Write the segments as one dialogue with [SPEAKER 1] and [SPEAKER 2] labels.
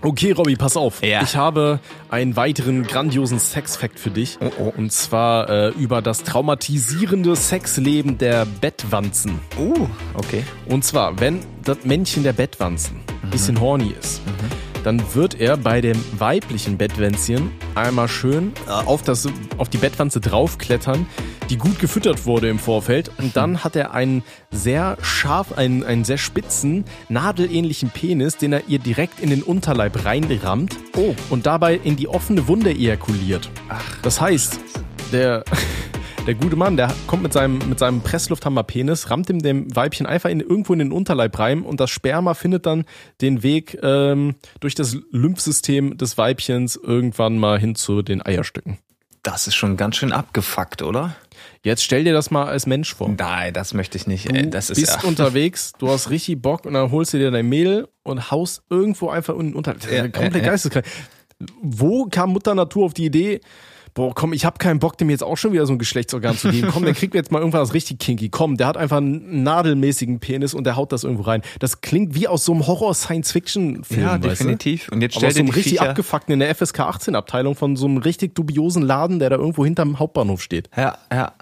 [SPEAKER 1] Okay, Robby, pass auf.
[SPEAKER 2] Ja.
[SPEAKER 1] Ich habe einen weiteren grandiosen Sex-Fact für dich.
[SPEAKER 2] Oh, oh.
[SPEAKER 1] Und zwar äh, über das traumatisierende Sexleben der Bettwanzen.
[SPEAKER 2] Uh, okay.
[SPEAKER 1] Und zwar, wenn das Männchen der Bettwanzen ein bisschen horny ist, dann wird er bei dem weiblichen Bettwänzchen einmal schön äh, auf, das, auf die Bettwanze draufklettern, die gut gefüttert wurde im Vorfeld. Und dann hat er einen sehr scharf, einen, einen sehr spitzen, nadelähnlichen Penis, den er ihr direkt in den Unterleib reinrammt
[SPEAKER 2] Oh.
[SPEAKER 1] und dabei in die offene Wunde ejakuliert. Das heißt, der, der gute Mann, der kommt mit seinem, mit seinem Presslufthammer-Penis, rammt ihm dem Weibchen einfach in, irgendwo in den Unterleib rein und das Sperma findet dann den Weg ähm, durch das Lymphsystem des Weibchens irgendwann mal hin zu den Eierstücken.
[SPEAKER 2] Das ist schon ganz schön abgefuckt, oder?
[SPEAKER 1] Jetzt stell dir das mal als Mensch vor.
[SPEAKER 2] Nein, das möchte ich nicht.
[SPEAKER 1] Du
[SPEAKER 2] Ey, das ist
[SPEAKER 1] bist
[SPEAKER 2] ja.
[SPEAKER 1] unterwegs, du hast richtig Bock und dann holst du dir dein Mehl und haust irgendwo einfach unten unter. Ja, komplett
[SPEAKER 2] ja, ja.
[SPEAKER 1] geisteskrank. Wo kam Mutter Natur auf die Idee, boah, komm, ich habe keinen Bock, dem jetzt auch schon wieder so ein Geschlechtsorgan zu geben. Komm, der kriegt jetzt mal irgendwas richtig kinky. Komm, der hat einfach einen nadelmäßigen Penis und der haut das irgendwo rein. Das klingt wie aus so einem Horror-Science-Fiction-Film.
[SPEAKER 2] ja,
[SPEAKER 1] weißt du?
[SPEAKER 2] definitiv. Und jetzt
[SPEAKER 1] Aber
[SPEAKER 2] stell
[SPEAKER 1] aus so einem richtig
[SPEAKER 2] Viecher.
[SPEAKER 1] abgefuckten in der FSK 18 Abteilung von so einem richtig dubiosen Laden, der da irgendwo hinterm Hauptbahnhof steht.
[SPEAKER 2] Ja, ja.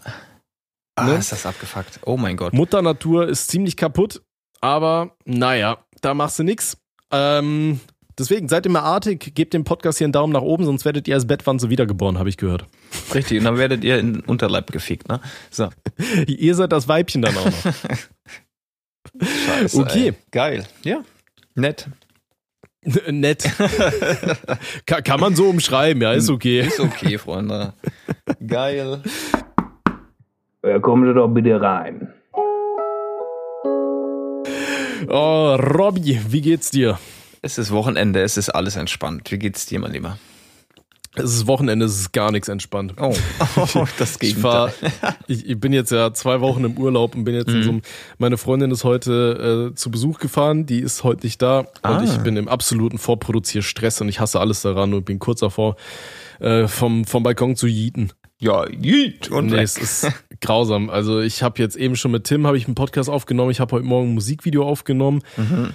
[SPEAKER 2] Ah,
[SPEAKER 1] Ne?
[SPEAKER 2] ist das abgefuckt. Oh mein Gott.
[SPEAKER 1] Mutter Natur ist ziemlich kaputt, aber naja, da machst du nix. Ähm, deswegen seid immer artig, gebt dem Podcast hier einen Daumen nach oben, sonst werdet ihr als Bettwanze wiedergeboren, habe ich gehört.
[SPEAKER 2] Richtig. Und dann werdet ihr in den Unterleib gefickt, ne? So.
[SPEAKER 1] ihr seid das Weibchen dann auch noch.
[SPEAKER 2] Scheiße.
[SPEAKER 1] Okay.
[SPEAKER 2] Ey. Geil. Ja. Nett.
[SPEAKER 1] Nett. kann, kann man so umschreiben, ja, ist okay.
[SPEAKER 2] Ist okay, Freunde. Geil.
[SPEAKER 3] Ja, kommen Sie doch bitte rein.
[SPEAKER 1] Oh, Robby, wie geht's dir?
[SPEAKER 2] Es ist Wochenende, es ist alles entspannt. Wie geht's dir, mein Lieber?
[SPEAKER 1] Es ist Wochenende, es ist gar nichts entspannt.
[SPEAKER 2] Oh, das
[SPEAKER 1] Ich, war, ich, ich bin jetzt ja zwei Wochen im Urlaub und bin jetzt in so einem, meine Freundin ist heute äh, zu Besuch gefahren, die ist heute nicht da
[SPEAKER 2] Ah.
[SPEAKER 1] und ich bin im absoluten Vorproduzierstress und ich hasse alles daran und bin kurz davor, äh, vom, vom Balkon zu jieten.
[SPEAKER 2] Ja, jeet. Und
[SPEAKER 1] Nee, es ist grausam. Also ich habe jetzt eben schon mit Tim habe ich einen Podcast aufgenommen. Ich habe heute Morgen ein Musikvideo aufgenommen.
[SPEAKER 2] Mhm.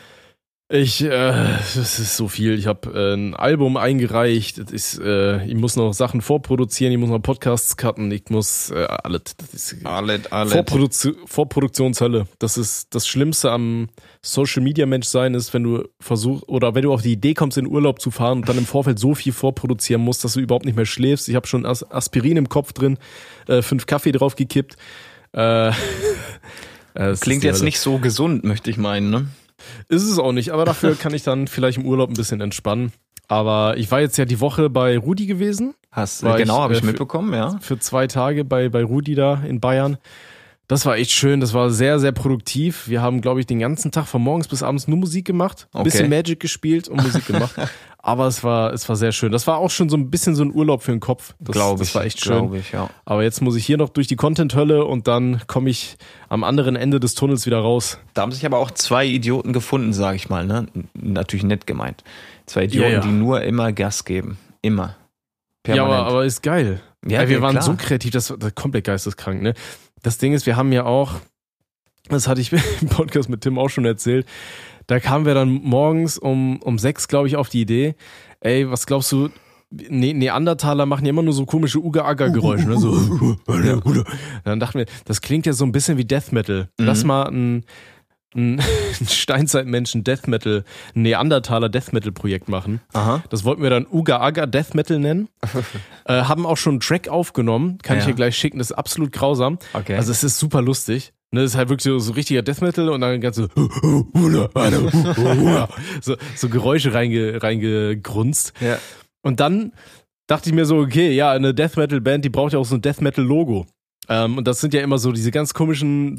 [SPEAKER 1] Ich, äh, das ist so viel. Ich habe äh, ein Album eingereicht. Ist, äh, ich muss noch Sachen vorproduzieren. Ich muss noch Podcasts cutten. Ich muss äh, alles. Das ist
[SPEAKER 2] Alle, alle.
[SPEAKER 1] Vorproduzi Vorproduktionshölle. Das ist das Schlimmste am Social Media Mensch sein ist, wenn du versuchst oder wenn du auf die Idee kommst, in Urlaub zu fahren und dann im Vorfeld so viel vorproduzieren musst, dass du überhaupt nicht mehr schläfst. Ich habe schon As Aspirin im Kopf drin, äh, fünf Kaffee drauf gekippt. Äh, äh,
[SPEAKER 2] Klingt jetzt
[SPEAKER 1] Hölle.
[SPEAKER 2] nicht so gesund, möchte ich meinen, ne?
[SPEAKER 1] Ist es auch nicht, aber dafür kann ich dann vielleicht im Urlaub ein bisschen entspannen. Aber ich war jetzt ja die Woche bei Rudi gewesen.
[SPEAKER 2] Hast,
[SPEAKER 1] War
[SPEAKER 2] genau, habe
[SPEAKER 1] äh,
[SPEAKER 2] ich
[SPEAKER 1] für-
[SPEAKER 2] mitbekommen, ja.
[SPEAKER 1] für zwei Tage bei, bei Rudi da in Bayern. Das war echt schön, das war sehr, sehr produktiv. Wir haben, glaube ich, den ganzen Tag von morgens bis abends nur Musik gemacht, ein
[SPEAKER 2] Okay.
[SPEAKER 1] bisschen Magic gespielt und Musik gemacht. Aber es war, es war sehr schön. Das war auch schon so ein bisschen so ein Urlaub für den Kopf. Das,
[SPEAKER 2] Glaube
[SPEAKER 1] das
[SPEAKER 2] ich.
[SPEAKER 1] war echt schön.
[SPEAKER 2] Ich, ja.
[SPEAKER 1] Aber jetzt muss ich hier noch durch die Content-Hölle und dann komme ich am anderen Ende des Tunnels wieder raus.
[SPEAKER 2] Da haben sich aber auch zwei Idioten gefunden, sage ich mal, ne? Natürlich nett gemeint. Zwei Idioten,
[SPEAKER 1] Ja, ja.
[SPEAKER 2] die nur immer Gas geben. Immer.
[SPEAKER 1] Ja, aber, aber ist geil.
[SPEAKER 2] Ja,
[SPEAKER 1] Ey, wir waren
[SPEAKER 2] klar.
[SPEAKER 1] so kreativ, das war das war komplett geisteskrank, ne? Das Ding ist, wir haben ja auch, das hatte ich im Podcast mit Tim auch schon erzählt, da kamen wir dann morgens um, um sechs, glaube ich, auf die Idee, ey, was glaubst du, ne Neandertaler machen ja immer nur so komische Uga-Aga-Geräusche, ne? So, dann dachten wir, das klingt ja so ein bisschen wie Death Metal. Lass mal ein, ein, ein Steinzeitmenschen Death Metal, ein Neandertaler Death Metal Projekt machen.
[SPEAKER 2] Aha.
[SPEAKER 1] Das wollten wir dann Uga Aga Death Metal nennen. äh, haben auch schon einen Track aufgenommen. Kann ich
[SPEAKER 2] Ja.
[SPEAKER 1] dir gleich schicken. Das ist absolut grausam.
[SPEAKER 2] Okay.
[SPEAKER 1] Also es ist super lustig. Ne, das ist halt wirklich so, so richtiger Death Metal und dann ganz so, so, so Geräusche reinge, reingegrunzt.
[SPEAKER 2] ja.
[SPEAKER 1] Und dann dachte ich mir so, okay, ja, eine Death Metal Band, die braucht ja auch so ein Death Metal Logo. Ähm, und das sind ja immer so diese ganz komischen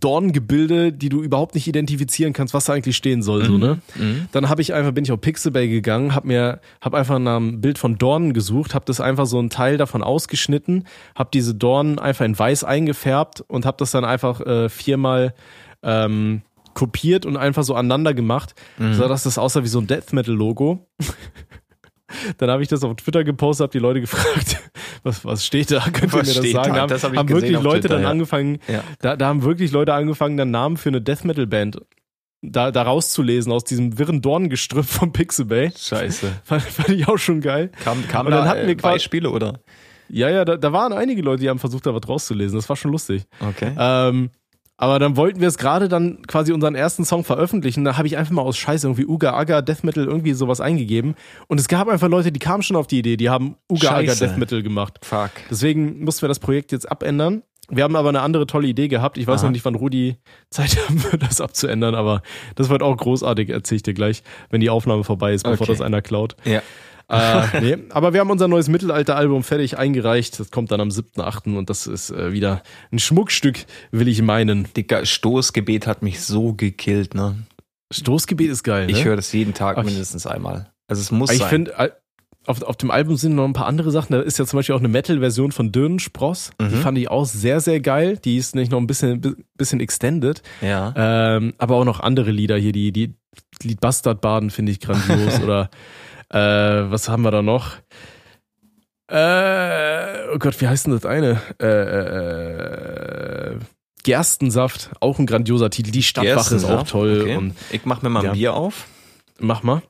[SPEAKER 1] Dornengebilde, die du überhaupt nicht identifizieren kannst, was da eigentlich stehen soll, so, ne?
[SPEAKER 2] Mhm.
[SPEAKER 1] Dann habe ich einfach bin ich auf Pixabay gegangen, habe mir habe einfach nach einem Bild von Dornen gesucht, habe das einfach so ein Teil davon ausgeschnitten, habe diese Dornen einfach in weiß eingefärbt und habe das dann einfach äh, viermal ähm, kopiert und einfach so aneinander gemacht,
[SPEAKER 2] Mhm.
[SPEAKER 1] so dass das aussah wie so ein Death Metal Logo. Dann habe ich das auf Twitter gepostet, habe die Leute gefragt, was, was steht da? Könnt ihr mir das sagen?
[SPEAKER 2] da?
[SPEAKER 1] haben
[SPEAKER 2] Das hab
[SPEAKER 1] haben wirklich Leute
[SPEAKER 2] Twitter,
[SPEAKER 1] dann
[SPEAKER 2] ja.
[SPEAKER 1] angefangen,
[SPEAKER 2] Ja.
[SPEAKER 1] da, da haben wirklich Leute angefangen, dann Namen für eine Death Metal Band da, da rauszulesen aus diesem wirren Dorngestrüpp von Pixabay.
[SPEAKER 2] Scheiße.
[SPEAKER 1] Fand, fand ich auch schon geil.
[SPEAKER 2] Kam, kam
[SPEAKER 1] Und dann
[SPEAKER 2] da
[SPEAKER 1] hatten wir
[SPEAKER 2] äh,
[SPEAKER 1] quasi-
[SPEAKER 2] Beispiele oder?
[SPEAKER 1] Ja, ja, da, da waren einige Leute, die haben versucht, da was rauszulesen. Das war schon lustig.
[SPEAKER 2] Okay.
[SPEAKER 1] Ähm, aber dann wollten wir es gerade dann quasi unseren ersten Song veröffentlichen. Da habe ich einfach mal aus Scheiße irgendwie Uga Aga Death Metal irgendwie sowas eingegeben. Und es gab einfach Leute, die kamen schon auf die Idee, die haben Uga Aga
[SPEAKER 2] Scheiße.
[SPEAKER 1] Death Metal gemacht.
[SPEAKER 2] Fuck.
[SPEAKER 1] Deswegen mussten wir das Projekt jetzt abändern. Wir haben aber eine andere tolle Idee gehabt. Ich weiß
[SPEAKER 2] Aha.
[SPEAKER 1] noch nicht, wann Rudi Zeit haben wird, das abzuändern, aber das wird auch großartig, erzähle ich dir gleich, wenn die Aufnahme vorbei ist, bevor
[SPEAKER 2] Okay.
[SPEAKER 1] das einer klaut.
[SPEAKER 2] Ja.
[SPEAKER 1] Äh, nee, aber wir haben unser neues Mittelalter-Album fertig eingereicht. Das kommt dann am 7.8. und das ist äh, wieder ein Schmuckstück, will ich meinen.
[SPEAKER 2] Dicker, Stoßgebet hat mich so gekillt, ne?
[SPEAKER 1] Stoßgebet ist geil, ne?
[SPEAKER 2] Ich höre das jeden Tag
[SPEAKER 1] Ach, ich-
[SPEAKER 2] mindestens einmal. Also es muss
[SPEAKER 1] ich
[SPEAKER 2] sein.
[SPEAKER 1] finde, äh, auf, auf dem Album sind noch ein paar andere Sachen. Da ist ja zum Beispiel auch eine Metal-Version von Dürrenspross. Die
[SPEAKER 2] Mhm.
[SPEAKER 1] fand ich auch sehr, sehr geil. Die ist nicht noch ein bisschen, bi- bisschen extended.
[SPEAKER 2] ja.
[SPEAKER 1] Ähm, aber auch noch andere Lieder hier, die, die Lied Bastardbaden finde ich grandios. oder äh, was haben wir da noch? Äh, oh Gott, wie heißt denn das eine? Äh, äh, äh, Gerstensaft, auch ein grandioser Titel. Die Stadtwache ist auch toll.
[SPEAKER 2] Okay.
[SPEAKER 1] Und
[SPEAKER 2] ich mach mir mal ein
[SPEAKER 1] Ja.
[SPEAKER 2] Bier auf.
[SPEAKER 1] mach mal.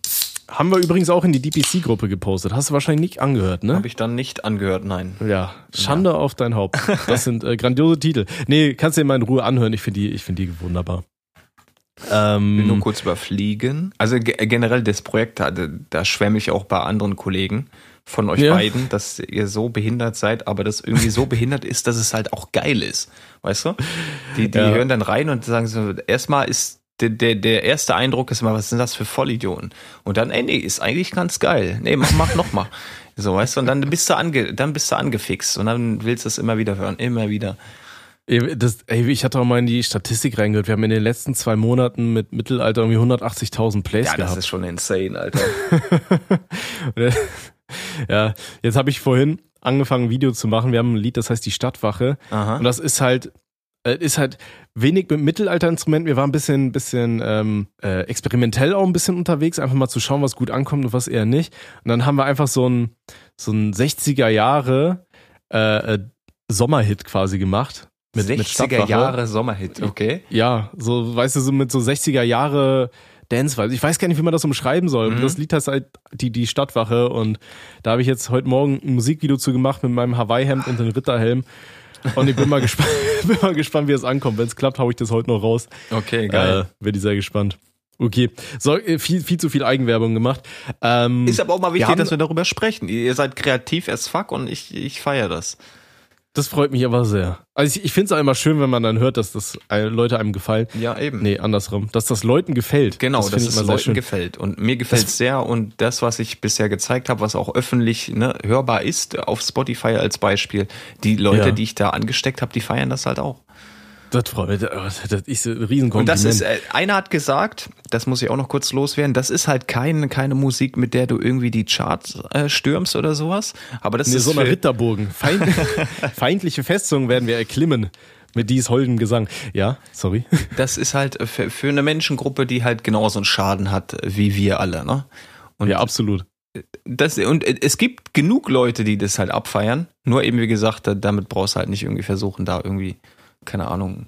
[SPEAKER 1] Haben wir übrigens auch in die DPC-Gruppe gepostet. Hast du wahrscheinlich nicht angehört, ne?
[SPEAKER 2] Habe ich dann nicht angehört, nein.
[SPEAKER 1] Ja, Schande auf dein Haupt. Das sind äh, grandiose Titel. Nee, kannst du dir mal in Ruhe anhören. Ich finde die, ich finde die wunderbar.
[SPEAKER 2] Ich will nur
[SPEAKER 1] Ähm,
[SPEAKER 2] kurz überfliegen. Also ge generell das Projekt, da, da schwärme ich auch bei anderen Kollegen von euch
[SPEAKER 1] Ja.
[SPEAKER 2] beiden, dass ihr so behindert seid, aber das irgendwie so behindert ist, dass es halt auch geil ist. Weißt du? Die, die
[SPEAKER 1] Ja.
[SPEAKER 2] hören dann rein und sagen so, erstmal ist der, der, der erste Eindruck ist mal, was sind das für Vollidioten? Und dann, ey, nee, ist eigentlich ganz geil. Nee, mach, mach noch mal. So, weißt du, und dann bist du ange, dann bist du angefixt und dann willst du es immer wieder hören, immer wieder.
[SPEAKER 1] Das, ey, ich hatte auch mal in die Statistik reingehört. Wir haben in den letzten zwei Monaten mit Mittelalter irgendwie 180.000 Plays
[SPEAKER 2] Ja, das
[SPEAKER 1] gehabt.
[SPEAKER 2] ist schon insane, Alter.
[SPEAKER 1] ja, jetzt habe ich vorhin angefangen, ein Video zu machen. Wir haben ein Lied, das heißt die Stadtwache.
[SPEAKER 2] Aha.
[SPEAKER 1] Und das ist halt, äh, ist halt wenig mit Mittelalterinstrumenten. Wir waren ein bisschen, bisschen ähm, äh, experimentell auch ein bisschen unterwegs, einfach mal zu schauen, was gut ankommt und was eher nicht. Und dann haben wir einfach so ein, so ein 60er Jahre äh, äh, Sommerhit quasi gemacht. Mit, mit
[SPEAKER 2] 60er
[SPEAKER 1] Stadtwache.
[SPEAKER 2] Jahre Sommerhit, okay?
[SPEAKER 1] Ja, so, weißt du, so mit so 60er Jahre Dance, ich weiß gar nicht, wie man das umschreiben soll.
[SPEAKER 2] Mhm.
[SPEAKER 1] Das Lied heißt halt die, die Stadtwache und da habe ich jetzt heute Morgen ein Musikvideo zu gemacht mit meinem Hawaii-Hemd und dem Ritterhelm. Und ich bin mal gespannt, bin mal gespannt, wie es ankommt. Wenn es klappt, hau ich das heute noch raus.
[SPEAKER 2] Okay,
[SPEAKER 1] Äh, bin ich sehr gespannt. Okay, so, äh, viel, viel zu viel Eigenwerbung gemacht. Ähm,
[SPEAKER 2] Ist aber auch mal
[SPEAKER 1] wir
[SPEAKER 2] wichtig,
[SPEAKER 1] haben-
[SPEAKER 2] dass wir darüber sprechen. Ihr seid kreativ as fuck und ich, ich feiere das.
[SPEAKER 1] Das freut mich aber sehr. Also ich, ich finde es auch immer schön, wenn man dann hört, dass das äh, Leute einem gefallen.
[SPEAKER 2] Ja, eben.
[SPEAKER 1] Nee, andersrum. Dass das Leuten gefällt.
[SPEAKER 2] Genau,
[SPEAKER 1] das
[SPEAKER 2] dass es Leuten
[SPEAKER 1] schön.
[SPEAKER 2] gefällt. Und mir gefällt es sehr. Und das, was ich bisher gezeigt habe, was auch öffentlich ne, hörbar ist, auf Spotify als Beispiel, die Leute,
[SPEAKER 1] Ja.
[SPEAKER 2] die ich da angesteckt habe, die feiern das halt auch.
[SPEAKER 1] Das freut mich. Das ist ein Riesenkompliment.
[SPEAKER 2] Und das ist, äh, einer hat gesagt, das muss ich auch noch kurz loswerden, das ist halt kein, keine Musik, mit der du irgendwie die Charts äh, stürmst oder sowas. Aber das
[SPEAKER 1] Nee,
[SPEAKER 2] ist
[SPEAKER 1] so eine Ritterburgen. Feind, feindliche Festungen werden wir erklimmen mit dies holden Gesang. Ja, sorry.
[SPEAKER 2] das ist halt für, für eine Menschengruppe, die halt genauso einen Schaden hat wie wir alle, ne? Und
[SPEAKER 1] ja, absolut.
[SPEAKER 2] das, und es gibt genug Leute, die das halt abfeiern. Nur eben, wie gesagt, da- damit brauchst du halt nicht irgendwie versuchen, da irgendwie, keine Ahnung,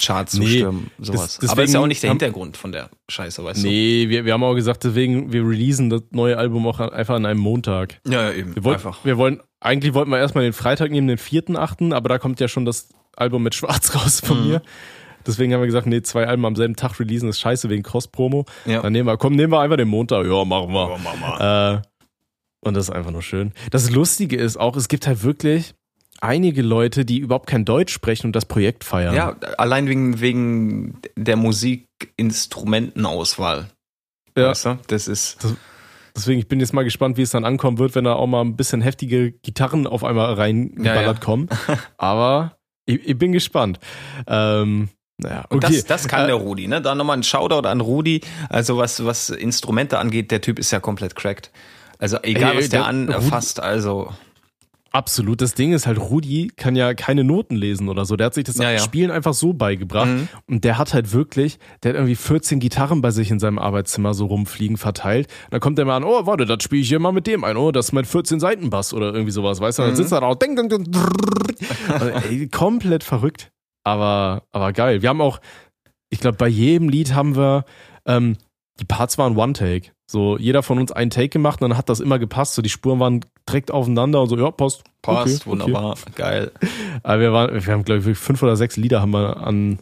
[SPEAKER 2] Charts zu
[SPEAKER 1] Nee,
[SPEAKER 2] stürmen, sowas.
[SPEAKER 1] das-
[SPEAKER 2] Aber ist ja auch nicht der
[SPEAKER 1] haben-
[SPEAKER 2] Hintergrund von der Scheiße, weißt
[SPEAKER 1] Nee, wir, wir haben auch gesagt, deswegen, wir releasen das neue Album auch einfach an einem Montag.
[SPEAKER 2] du? Ja, ja, eben.
[SPEAKER 1] Wir wollten, wir wollen, eigentlich wollten wir erstmal den Freitag nehmen, den 4.8., aber da kommt ja schon das Album mit Schwarz raus von
[SPEAKER 2] Mhm.
[SPEAKER 1] mir. Deswegen haben wir gesagt, nee, zwei Alben am selben Tag releasen ist scheiße wegen Cross-Promo.
[SPEAKER 2] Ja.
[SPEAKER 1] Dann nehmen wir, komm, nehmen wir einfach den Montag. Ja, machen wir. Äh, und das ist einfach nur schön. Das Lustige ist auch, es gibt halt wirklich einige Leute, die überhaupt kein Deutsch sprechen und das Projekt feiern.
[SPEAKER 2] Ja, allein wegen, wegen der Musikinstrumentenauswahl.
[SPEAKER 1] Ja.
[SPEAKER 2] Weißt du? Das ist.
[SPEAKER 1] Deswegen, ich bin jetzt mal gespannt, wie es dann ankommen wird, wenn da auch mal ein bisschen heftige Gitarren auf einmal reingeballert
[SPEAKER 2] Ja, ja.
[SPEAKER 1] kommen. Aber ich, ich bin gespannt. Ähm, naja,
[SPEAKER 2] Und
[SPEAKER 1] okay.
[SPEAKER 2] das, das kann
[SPEAKER 1] Äh,
[SPEAKER 2] der Rudi, ne? Da nochmal ein Shoutout an Rudi. Also was, was Instrumente angeht, der Typ ist ja komplett cracked. Also egal,
[SPEAKER 1] Ey,
[SPEAKER 2] was der
[SPEAKER 1] der
[SPEAKER 2] anfasst, also.
[SPEAKER 1] Absolut. Das Ding ist halt, Rudi kann ja keine Noten lesen oder so. Der hat sich das
[SPEAKER 2] Ja, ja.
[SPEAKER 1] Spielen einfach so beigebracht.
[SPEAKER 2] Mhm.
[SPEAKER 1] Und der hat halt wirklich, der hat irgendwie 14 Gitarren bei sich in seinem Arbeitszimmer so rumfliegen verteilt. Und dann kommt der mal an, oh, warte, das spiele ich hier mal mit dem ein. Oh, das ist mein 14 Seiten Bass oder irgendwie sowas, weißt du? Und dann
[SPEAKER 2] Mhm.
[SPEAKER 1] sitzt er da auch, ding, ding, ding. Also, ey, komplett verrückt. Aber, aber geil. Wir haben auch, ich glaube, bei jedem Lied haben wir, ähm, die Parts waren One-Take. So, jeder von uns einen Take gemacht und dann hat das immer gepasst. So, die Spuren waren direkt aufeinander und so, ja, passt.
[SPEAKER 2] Passt,
[SPEAKER 1] Okay,
[SPEAKER 2] wunderbar, geil.
[SPEAKER 1] Aber wir waren, wir haben, glaube ich, fünf oder sechs Lieder haben wir an,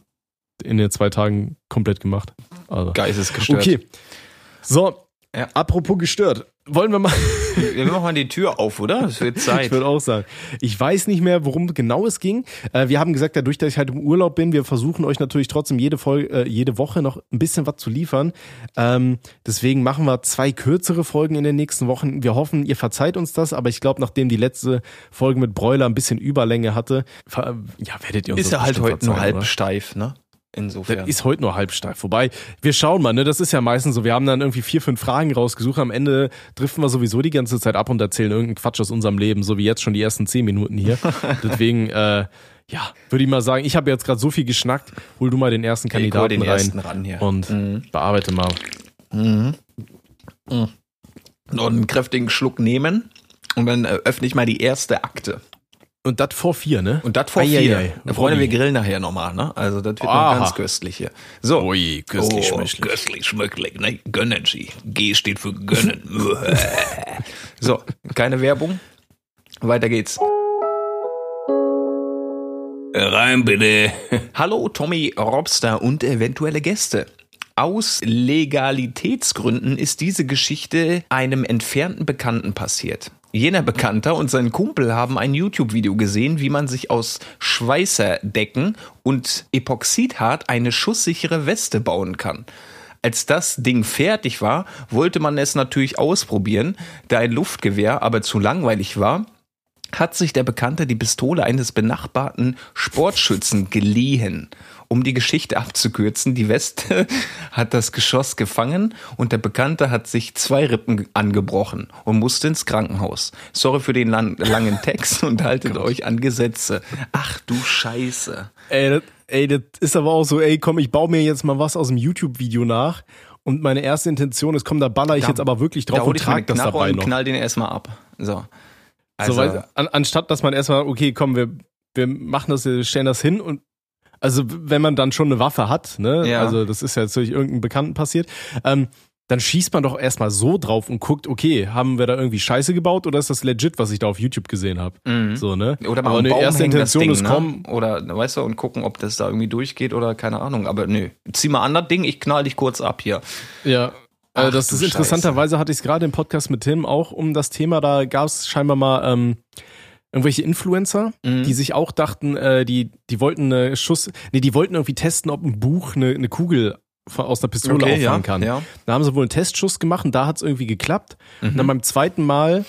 [SPEAKER 1] in den zwei Tagen komplett gemacht. Also.
[SPEAKER 2] Geistesgestört.
[SPEAKER 1] Okay. So,
[SPEAKER 2] Ja.
[SPEAKER 1] apropos gestört. Wollen wir mal.
[SPEAKER 2] Wir machen mal die Tür auf, oder? Es wird Zeit.
[SPEAKER 1] Ich würde auch sagen. Ich weiß nicht mehr, worum genau es ging. Äh, wir haben gesagt, dadurch, dass ich halt im Urlaub bin, wir versuchen euch natürlich trotzdem jede Folge, äh, jede Woche noch ein bisschen was zu liefern. Ähm, deswegen machen wir zwei kürzere Folgen in den nächsten Wochen. Wir hoffen, ihr verzeiht uns das, aber ich glaube, nachdem die letzte Folge mit Broiler ein bisschen Überlänge hatte, ja, werdet ihr uns
[SPEAKER 2] ist ja halt heute nur halb
[SPEAKER 1] oder?
[SPEAKER 2] steif, ne? Insofern.
[SPEAKER 1] Das ist heute nur halb steif. Wobei, wir schauen mal, ne? Das ist ja meistens so. Wir haben dann irgendwie vier, fünf Fragen rausgesucht. Am Ende driften wir sowieso die ganze Zeit ab und erzählen irgendeinen Quatsch aus unserem Leben, so wie jetzt schon die ersten zehn Minuten hier. Deswegen, äh, ja, würde ich mal sagen, ich habe jetzt gerade so viel geschnackt. Hol du mal den ersten Kandidaten
[SPEAKER 2] den
[SPEAKER 1] rein
[SPEAKER 2] ersten ran hier.
[SPEAKER 1] und
[SPEAKER 2] Mhm.
[SPEAKER 1] bearbeite mal.
[SPEAKER 2] Noch einen kräftigen Schluck nehmen und dann äh, öffne ich mal die erste Akte.
[SPEAKER 1] Und das vor vier, ne?
[SPEAKER 2] Und das vor
[SPEAKER 1] Ei,
[SPEAKER 2] vier.
[SPEAKER 1] ei.
[SPEAKER 2] Da Freunde, wir grillen nachher nochmal, ne? Also das wird noch ganz köstlich hier. So.
[SPEAKER 1] Ui, köstlich,
[SPEAKER 2] oh. Köstlich, schmöcklich, ne? Gönnen Sie. G steht für gönnen. so, keine Werbung. Weiter geht's.
[SPEAKER 3] Rein bitte.
[SPEAKER 2] Hallo Tommy Robster und eventuelle Gäste. Aus Legalitätsgründen ist diese Geschichte einem entfernten Bekannten passiert. Jener Bekannter und sein Kumpel haben ein YouTube-Video gesehen, wie man sich aus Schweißerdecken und Epoxidhart eine schusssichere Weste bauen kann. Als das Ding fertig war, wollte man es natürlich ausprobieren, da ein Luftgewehr aber zu langweilig war, hat sich der Bekannte die Pistole eines benachbarten Sportschützen geliehen. Um die Geschichte abzukürzen, die Weste hat das Geschoss gefangen und der Bekannte hat sich zwei Rippen angebrochen und musste ins Krankenhaus. Sorry für den lang langen Text und haltet euch an Gesetze. Ach du Scheiße.
[SPEAKER 1] Ey, das, ey, das ist aber auch so, ey, komm, ich baue mir jetzt mal was aus dem YouTube-Video nach. Und meine erste Intention ist, komm, da baller ich
[SPEAKER 2] Da-
[SPEAKER 1] jetzt aber wirklich drauf und trag das dabei
[SPEAKER 2] und
[SPEAKER 1] noch.
[SPEAKER 2] knall den erstmal ab. So. Also,
[SPEAKER 1] so, weil, an, anstatt dass man erstmal, okay, komm, wir, wir machen das, wir stellen das hin und also wenn man dann schon eine Waffe hat, ne,
[SPEAKER 2] Ja.
[SPEAKER 1] also das ist ja jetzt durch irgendeinen Bekannten passiert, ähm, dann schießt man doch erstmal so drauf und guckt, okay, haben wir da irgendwie Scheiße gebaut oder ist das legit, was ich da auf YouTube gesehen habe?
[SPEAKER 2] Mhm.
[SPEAKER 1] So, ne?
[SPEAKER 2] Oder mal
[SPEAKER 1] eine erste Intention
[SPEAKER 2] Ding,
[SPEAKER 1] ist
[SPEAKER 2] ne?
[SPEAKER 1] kommen,
[SPEAKER 2] Oder, weißt du, und gucken, ob das da irgendwie durchgeht oder keine Ahnung. Aber nö, zieh mal an das Ding, ich knall dich kurz ab hier.
[SPEAKER 1] Ja.
[SPEAKER 2] Ach,
[SPEAKER 1] Äh, das
[SPEAKER 2] du
[SPEAKER 1] ist interessanterweise hatte ich es gerade im Podcast mit Tim auch um das Thema, da gab es scheinbar mal ähm, irgendwelche Influencer,
[SPEAKER 2] Mhm.
[SPEAKER 1] die sich auch dachten, äh, die, die wollten eine Schuss, nee, die wollten irgendwie testen, ob ein Buch eine, eine Kugel aus einer Pistole
[SPEAKER 2] Okay,
[SPEAKER 1] auffangen
[SPEAKER 2] ja,
[SPEAKER 1] kann.
[SPEAKER 2] ja.
[SPEAKER 1] Da haben sie wohl einen Testschuss gemacht und da hat es irgendwie geklappt. Und
[SPEAKER 2] Mhm.
[SPEAKER 1] dann beim zweiten Mal,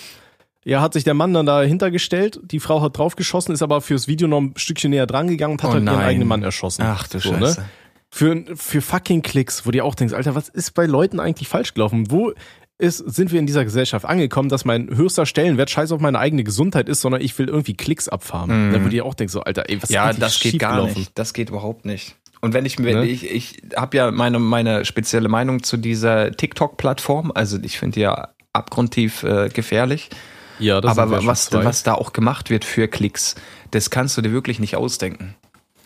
[SPEAKER 1] ja, hat sich der Mann dann dahinter gestellt, die Frau hat draufgeschossen, ist aber fürs Video noch ein Stückchen näher dran gegangen und hat
[SPEAKER 2] Oh
[SPEAKER 1] halt ihren eigenen Mann erschossen.
[SPEAKER 2] Ach du
[SPEAKER 1] So,
[SPEAKER 2] Scheiße.
[SPEAKER 1] Ne? Für, für fucking Klicks, wo du auch denkst, Alter, was ist bei Leuten eigentlich falsch gelaufen? Wo ist, sind wir in dieser Gesellschaft angekommen, dass mein höchster Stellenwert scheiß auf meine eigene Gesundheit ist, sondern ich will irgendwie Klicks abfarmen? Da wo du dir auch denkst, so, Alter, ey, was
[SPEAKER 2] Mhm. Ja,
[SPEAKER 1] ist eigentlich
[SPEAKER 2] das geht gar nicht. Das geht überhaupt nicht. Und wenn ich, wenn
[SPEAKER 1] Ne?
[SPEAKER 2] ich, ich habe ja meine, meine spezielle Meinung zu dieser TikTok-Plattform. Also ich finde die ja abgrundtief äh, gefährlich.
[SPEAKER 1] Ja, das
[SPEAKER 2] Aber was, was da auch gemacht wird für Klicks, das kannst du dir wirklich nicht ausdenken.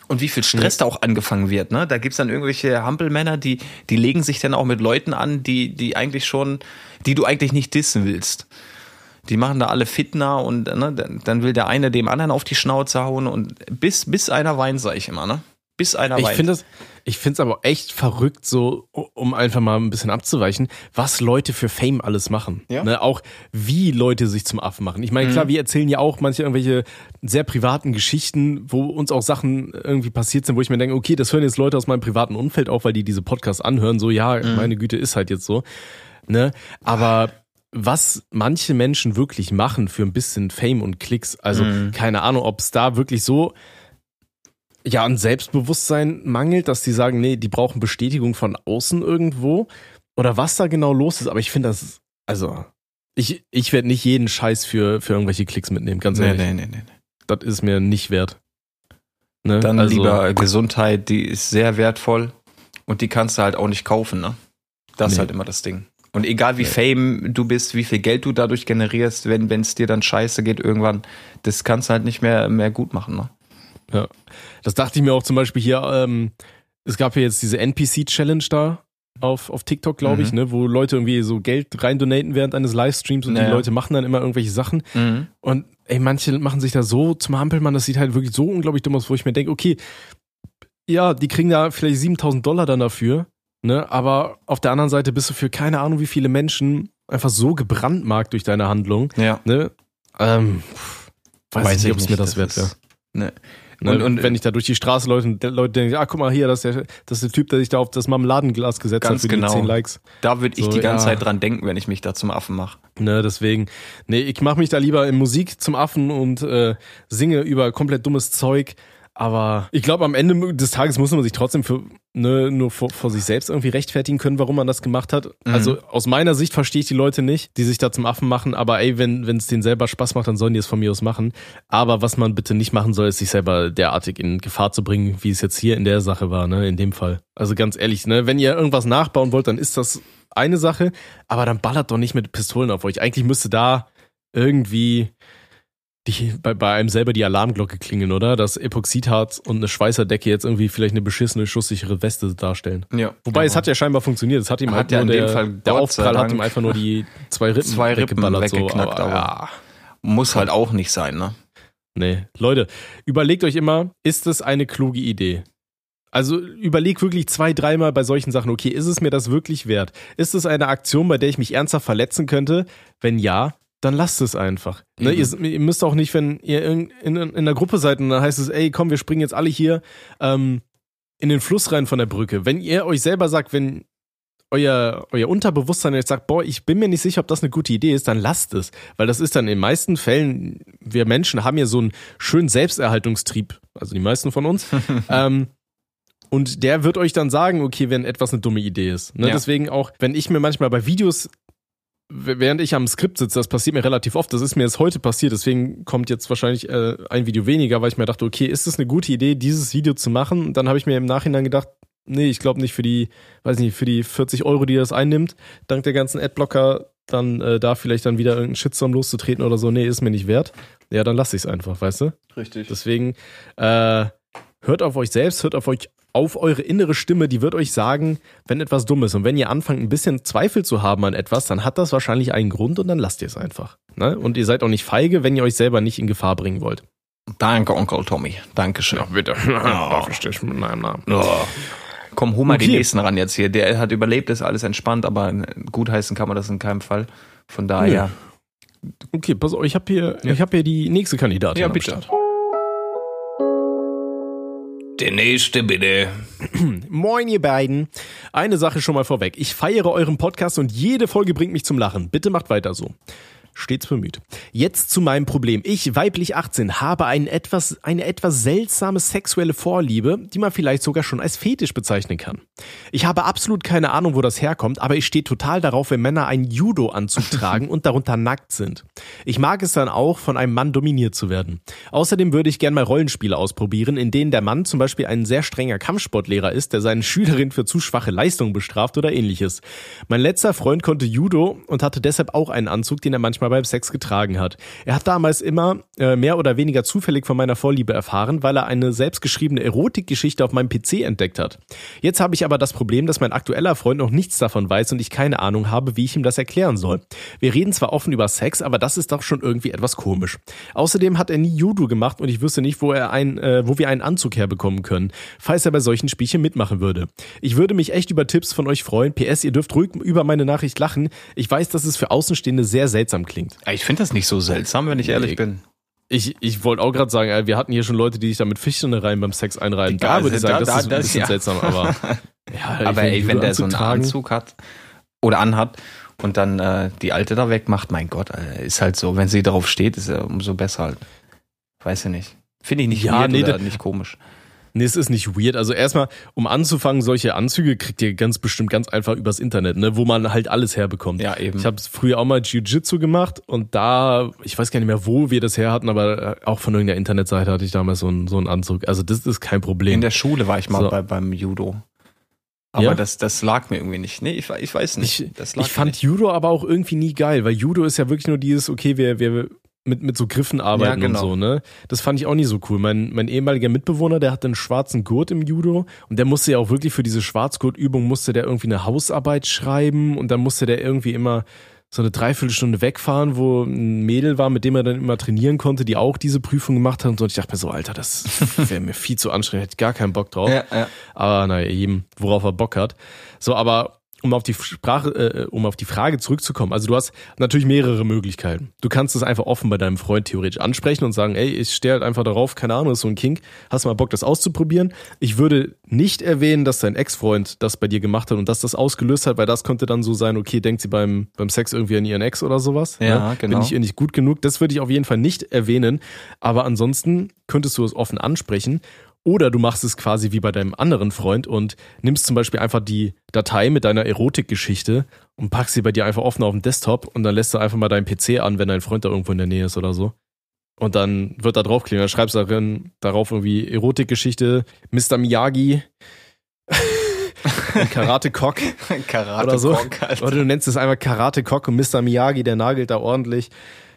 [SPEAKER 2] Und wie viel Stress da auch angefangen wird, ne? Da gibt's dann irgendwelche Hampelmänner, die, die legen sich dann auch mit Leuten an, die, die eigentlich schon, die du eigentlich nicht dissen willst. Die machen da alle Fitner und ne, dann, dann will der eine dem anderen auf die Schnauze hauen und bis, bis einer weint, sag ich immer, ne? Bis einer
[SPEAKER 1] Ich
[SPEAKER 2] weint.
[SPEAKER 1] finde es, ich finde es aber echt verrückt, so um einfach mal ein bisschen abzuweichen, was Leute für Fame alles machen.
[SPEAKER 2] Ja.
[SPEAKER 1] Ne, auch wie Leute sich zum Affen machen. Ich meine, klar, wir erzählen ja auch manche irgendwelche sehr privaten Geschichten, wo uns auch Sachen irgendwie passiert sind, wo ich mir denke, okay, das hören jetzt Leute aus meinem privaten Umfeld auch, weil die diese Podcasts anhören. So, ja, meine Güte, ist halt jetzt so. Ne? Aber was manche Menschen wirklich machen für ein bisschen Fame und Klicks, also keine Ahnung, ob es da wirklich so ja an Selbstbewusstsein mangelt, dass die sagen, nee, die brauchen Bestätigung von außen irgendwo oder was da genau los ist. Aber ich finde das, also ich, ich werde nicht jeden Scheiß für, für irgendwelche Klicks mitnehmen, ganz
[SPEAKER 2] nee,
[SPEAKER 1] ehrlich.
[SPEAKER 2] nee, nee, nee. nee.
[SPEAKER 1] Das ist mir nicht wert. Ne?
[SPEAKER 2] Dann
[SPEAKER 1] also,
[SPEAKER 2] lieber Gesundheit, die ist sehr wertvoll und die kannst du halt auch nicht kaufen, ne? Das ist
[SPEAKER 1] Nee.
[SPEAKER 2] halt immer das Ding. Und egal wie
[SPEAKER 1] Nee.
[SPEAKER 2] fame du bist, wie viel Geld du dadurch generierst, wenn es dir dann scheiße geht irgendwann, das kannst du halt nicht mehr, mehr gut machen, ne?
[SPEAKER 1] Ja. Das dachte ich mir auch zum Beispiel hier, ähm, es gab ja jetzt diese NPC-Challenge da auf, auf TikTok, glaube ich,
[SPEAKER 2] Mhm.
[SPEAKER 1] ne, wo Leute irgendwie so Geld rein donaten während eines Livestreams und die
[SPEAKER 2] Naja.
[SPEAKER 1] Leute machen dann immer irgendwelche Sachen.
[SPEAKER 2] Mhm.
[SPEAKER 1] Und ey, manche machen sich da so zum Hampelmann, das sieht halt wirklich so unglaublich dumm aus, wo ich mir denke, okay, ja, die kriegen da vielleicht 7000 Dollar dann dafür, ne, aber auf der anderen Seite bist du für keine Ahnung wie viele Menschen einfach so gebrandmarkt durch deine Handlung,
[SPEAKER 2] Ja.
[SPEAKER 1] ne, ähm, weiß, ich nicht, ob es mir das wert wäre.
[SPEAKER 2] Ne.
[SPEAKER 1] Ne,
[SPEAKER 2] Und- und-
[SPEAKER 1] wenn ich da durch die Straße läufe und Leute denken, ah, guck mal hier, das ist der, das ist der Typ, der sich da auf das Marmeladenglas gesetzt
[SPEAKER 2] Ganz
[SPEAKER 1] hat für
[SPEAKER 2] genau.
[SPEAKER 1] die 10 Likes.
[SPEAKER 2] Da würde ich
[SPEAKER 1] So,
[SPEAKER 2] die ganze
[SPEAKER 1] ja.
[SPEAKER 2] Zeit dran denken, wenn ich mich da zum Affen mache.
[SPEAKER 1] Ne, deswegen, nee, ich mache mich da lieber in Musik zum Affen und äh, singe über komplett dummes Zeug. Aber ich glaube, am Ende des Tages muss man sich trotzdem für, ne, nur vor, vor sich selbst irgendwie rechtfertigen können, warum man das gemacht hat.
[SPEAKER 2] Mhm.
[SPEAKER 1] Also aus meiner Sicht verstehe ich die Leute nicht, die sich da zum Affen machen. Aber ey, wenn wenn es denen selber Spaß macht, dann sollen die es von mir aus machen. Aber was man bitte nicht machen soll, ist sich selber derartig in Gefahr zu bringen, wie es jetzt hier in der Sache war, ne, in dem Fall. Also ganz ehrlich, ne, wenn ihr irgendwas nachbauen wollt, dann ist das eine Sache, aber dann ballert doch nicht mit Pistolen auf euch. Eigentlich müsste da irgendwie die, bei, bei einem selber die Alarmglocke klingeln, oder? Dass Epoxidharz und eine Schweißerdecke jetzt irgendwie vielleicht eine beschissene, schusssichere Weste darstellen.
[SPEAKER 2] Ja.
[SPEAKER 1] Wobei, es hat ja scheinbar funktioniert. Es hat ihm
[SPEAKER 2] Hat
[SPEAKER 1] halt
[SPEAKER 2] ja
[SPEAKER 1] nur
[SPEAKER 2] in dem
[SPEAKER 1] der,
[SPEAKER 2] Fall,
[SPEAKER 1] der
[SPEAKER 2] Gott
[SPEAKER 1] Aufprall hat ihm einfach nur die zwei Rippen,
[SPEAKER 2] zwei Rippen
[SPEAKER 1] weggeballert.
[SPEAKER 2] weggeknackt,
[SPEAKER 1] so, aber, ja.
[SPEAKER 2] Muss halt auch nicht sein, ne?
[SPEAKER 1] Nee, Leute, überlegt euch immer, ist das eine kluge Idee? Also überleg wirklich zwei, dreimal bei solchen Sachen, okay, ist es mir das wirklich wert? Ist es eine Aktion, bei der ich mich ernsthaft verletzen könnte? Wenn ja, dann lasst es einfach. Ne, ihr, ihr müsst auch nicht, wenn ihr in, in, in einer Gruppe seid und dann heißt es, ey, komm, wir springen jetzt alle hier ähm, in den Fluss rein von der Brücke. Wenn ihr euch selber sagt, wenn euer, euer Unterbewusstsein jetzt sagt, boah, ich bin mir nicht sicher, ob das eine gute Idee ist, dann lasst es. Weil das ist dann in den meisten Fällen, wir Menschen haben ja so einen schönen Selbsterhaltungstrieb, also die meisten von uns. ähm, und der wird euch dann sagen, okay, wenn etwas eine dumme Idee ist. Ne?
[SPEAKER 2] Ja.
[SPEAKER 1] Deswegen auch, wenn ich mir manchmal bei Videos, während ich am Skript sitze, das passiert mir relativ oft, das ist mir jetzt heute passiert, deswegen kommt jetzt wahrscheinlich äh, ein Video weniger, weil ich mir dachte, okay, ist es eine gute Idee, dieses Video zu machen? Und dann habe ich mir im Nachhinein gedacht, nee, ich glaube nicht für die, weiß nicht, für die 40 Euro, die das einnimmt, dank der ganzen Adblocker, dann äh, da vielleicht dann wieder irgendeinen Shitstorm loszutreten oder so, nee, ist mir nicht wert. Ja, dann lasse ich es einfach, weißt du?
[SPEAKER 2] Richtig.
[SPEAKER 1] Deswegen äh, hört auf euch selbst, hört auf euch auf eure innere Stimme, die wird euch sagen, wenn etwas dumm ist. Und wenn ihr anfangt, ein bisschen Zweifel zu haben an etwas, dann hat das wahrscheinlich einen Grund und dann lasst ihr es einfach. Ne? Und ihr seid auch nicht feige, wenn ihr euch selber nicht in Gefahr bringen wollt.
[SPEAKER 2] Danke, Onkel Tommy. Dankeschön.
[SPEAKER 1] bitte.
[SPEAKER 2] Oh.
[SPEAKER 1] Stich mit meinem Namen.
[SPEAKER 2] Oh. Komm, hol mal
[SPEAKER 1] Okay.
[SPEAKER 2] den nächsten ran jetzt hier. Der hat überlebt, ist alles entspannt, aber gut heißen kann man das in keinem Fall. Von daher.
[SPEAKER 1] Okay, pass auf, ich habe hier, ich hab hier die nächste Kandidatin
[SPEAKER 2] Ja,
[SPEAKER 1] am
[SPEAKER 2] bitte.
[SPEAKER 1] Start.
[SPEAKER 2] Der nächste bitte.
[SPEAKER 1] Moin, ihr beiden. Eine Sache schon mal vorweg. Ich feiere euren Podcast und jede Folge bringt mich zum Lachen. Bitte macht weiter so. Stets bemüht. Jetzt zu meinem Problem. Ich, weiblich 18, habe ein etwas, eine etwas seltsame sexuelle Vorliebe, die man vielleicht sogar schon als Fetisch bezeichnen kann. Ich habe absolut keine Ahnung, wo das herkommt, aber ich stehe total darauf, wenn Männer einen Judo-Anzug tragen und darunter nackt sind. Ich mag es dann auch, von einem Mann dominiert zu werden. Außerdem würde ich gerne mal Rollenspiele ausprobieren, in denen der Mann zum Beispiel ein sehr strenger Kampfsportlehrer ist, der seine Schülerin für zu schwache Leistungen bestraft oder ähnliches. Mein letzter Freund konnte Judo und hatte deshalb auch einen Anzug, den er manchmal beim Sex getragen hat. Er hat damals immer äh, mehr oder weniger zufällig von meiner Vorliebe erfahren, weil er eine selbstgeschriebene Erotikgeschichte auf meinem PC entdeckt hat. Jetzt habe ich aber das Problem, dass mein aktueller Freund noch nichts davon weiß und ich keine Ahnung habe, wie ich ihm das erklären soll. Wir reden zwar offen über Sex, aber das ist doch schon irgendwie etwas komisch. Außerdem hat er nie Judo gemacht und ich wüsste nicht, wo er ein, äh, wo wir einen Anzug herbekommen können, falls er bei solchen Spielchen mitmachen würde. Ich würde mich echt über Tipps von euch freuen. PS, ihr dürft ruhig über meine Nachricht lachen. Ich weiß, dass es für Außenstehende sehr seltsam klingt.
[SPEAKER 2] Ich finde das nicht so seltsam, wenn ich ehrlich
[SPEAKER 1] Nee.
[SPEAKER 2] bin.
[SPEAKER 1] Ich, ich wollte auch gerade sagen, äh, wir hatten hier schon Leute, die sich da mit Fischinnereien beim Sex einreiben.
[SPEAKER 2] Egal,
[SPEAKER 1] Da würde ich sagen,
[SPEAKER 2] da-
[SPEAKER 1] das
[SPEAKER 2] da-
[SPEAKER 1] ist ein
[SPEAKER 2] das-
[SPEAKER 1] bisschen
[SPEAKER 2] ja.
[SPEAKER 1] seltsam, aber ja,
[SPEAKER 2] Aber ey, wenn der so einen Anzug hat oder anhat und dann äh, die alte da wegmacht, mein Gott, Alter, ist halt so. Wenn sie darauf steht, ist er umso besser halt. Weiß ich nicht. Finde ich nicht
[SPEAKER 1] Ja,
[SPEAKER 2] weird
[SPEAKER 1] nee,
[SPEAKER 2] oder
[SPEAKER 1] da-
[SPEAKER 2] nicht komisch.
[SPEAKER 1] Nee, es ist nicht weird. Also erstmal, um anzufangen, solche Anzüge kriegt ihr ganz bestimmt ganz einfach übers Internet, ne, wo man halt alles herbekommt.
[SPEAKER 2] Ja, eben.
[SPEAKER 1] Ich habe früher auch mal Jiu-Jitsu gemacht und da, ich weiß gar nicht mehr, wo wir das her hatten, aber äh, auch von irgendeiner Internetseite hatte ich damals so einen, so einen Anzug. Also das ist kein Problem.
[SPEAKER 2] In der Schule war ich mal
[SPEAKER 1] So.
[SPEAKER 2] bei, beim Judo. Aber
[SPEAKER 1] Ja?
[SPEAKER 2] das, das lag mir irgendwie nicht. Nee, ich, ich weiß nicht.
[SPEAKER 1] Ich,
[SPEAKER 2] das lag
[SPEAKER 1] ich fand
[SPEAKER 2] nicht.
[SPEAKER 1] Judo aber auch irgendwie nie geil, weil Judo ist ja wirklich nur dieses, okay, wir, wir mit, mit so Griffen arbeiten
[SPEAKER 2] Ja, genau.
[SPEAKER 1] und so, ne? Das fand ich auch nie so cool. Mein, mein ehemaliger Mitbewohner, der hatte einen schwarzen Gurt im Judo und der musste ja auch wirklich für diese Schwarzgurtübung musste der irgendwie eine Hausarbeit schreiben und dann musste der irgendwie immer so eine Dreiviertelstunde wegfahren, wo ein Mädel war, mit dem er dann immer trainieren konnte, die auch diese Prüfung gemacht hat und so. Und ich dachte mir so, Alter, das wäre mir viel zu anstrengend, hätte ich gar keinen Bock drauf.
[SPEAKER 2] Ja, ja.
[SPEAKER 1] Aber naja, jedem, worauf er Bock hat. So, aber um auf die Sprache, äh, um auf die Frage zurückzukommen, also du hast natürlich mehrere Möglichkeiten. Du kannst es einfach offen bei deinem Freund theoretisch ansprechen und sagen, ey, ich stehe halt einfach darauf, keine Ahnung, ist so ein Kink, hast du mal Bock, das auszuprobieren? Ich würde nicht erwähnen, dass dein Ex-Freund das bei dir gemacht hat und dass das ausgelöst hat, weil das könnte dann so sein, okay, denkt sie beim, beim Sex irgendwie an ihren Ex oder sowas.
[SPEAKER 2] Ja,
[SPEAKER 1] ne?
[SPEAKER 2] genau.
[SPEAKER 1] Bin ich ihr nicht gut genug? Das würde ich auf jeden Fall nicht erwähnen. Aber ansonsten könntest du es offen ansprechen. Oder du machst es quasi wie bei deinem anderen Freund und nimmst zum Beispiel einfach die Datei mit deiner Erotikgeschichte und packst sie bei dir einfach offen auf den Desktop und dann lässt du einfach mal deinen PC an, wenn dein Freund da irgendwo in der Nähe ist oder so. Und dann wird da draufklingen, dann schreibst du darin, darauf irgendwie Erotikgeschichte, Mr. Miyagi, Karate Cock
[SPEAKER 2] Karate
[SPEAKER 1] oder so.
[SPEAKER 2] Cock, Alter.
[SPEAKER 1] Oder du nennst es einfach Karate Cock und Mr. Miyagi, der nagelt da ordentlich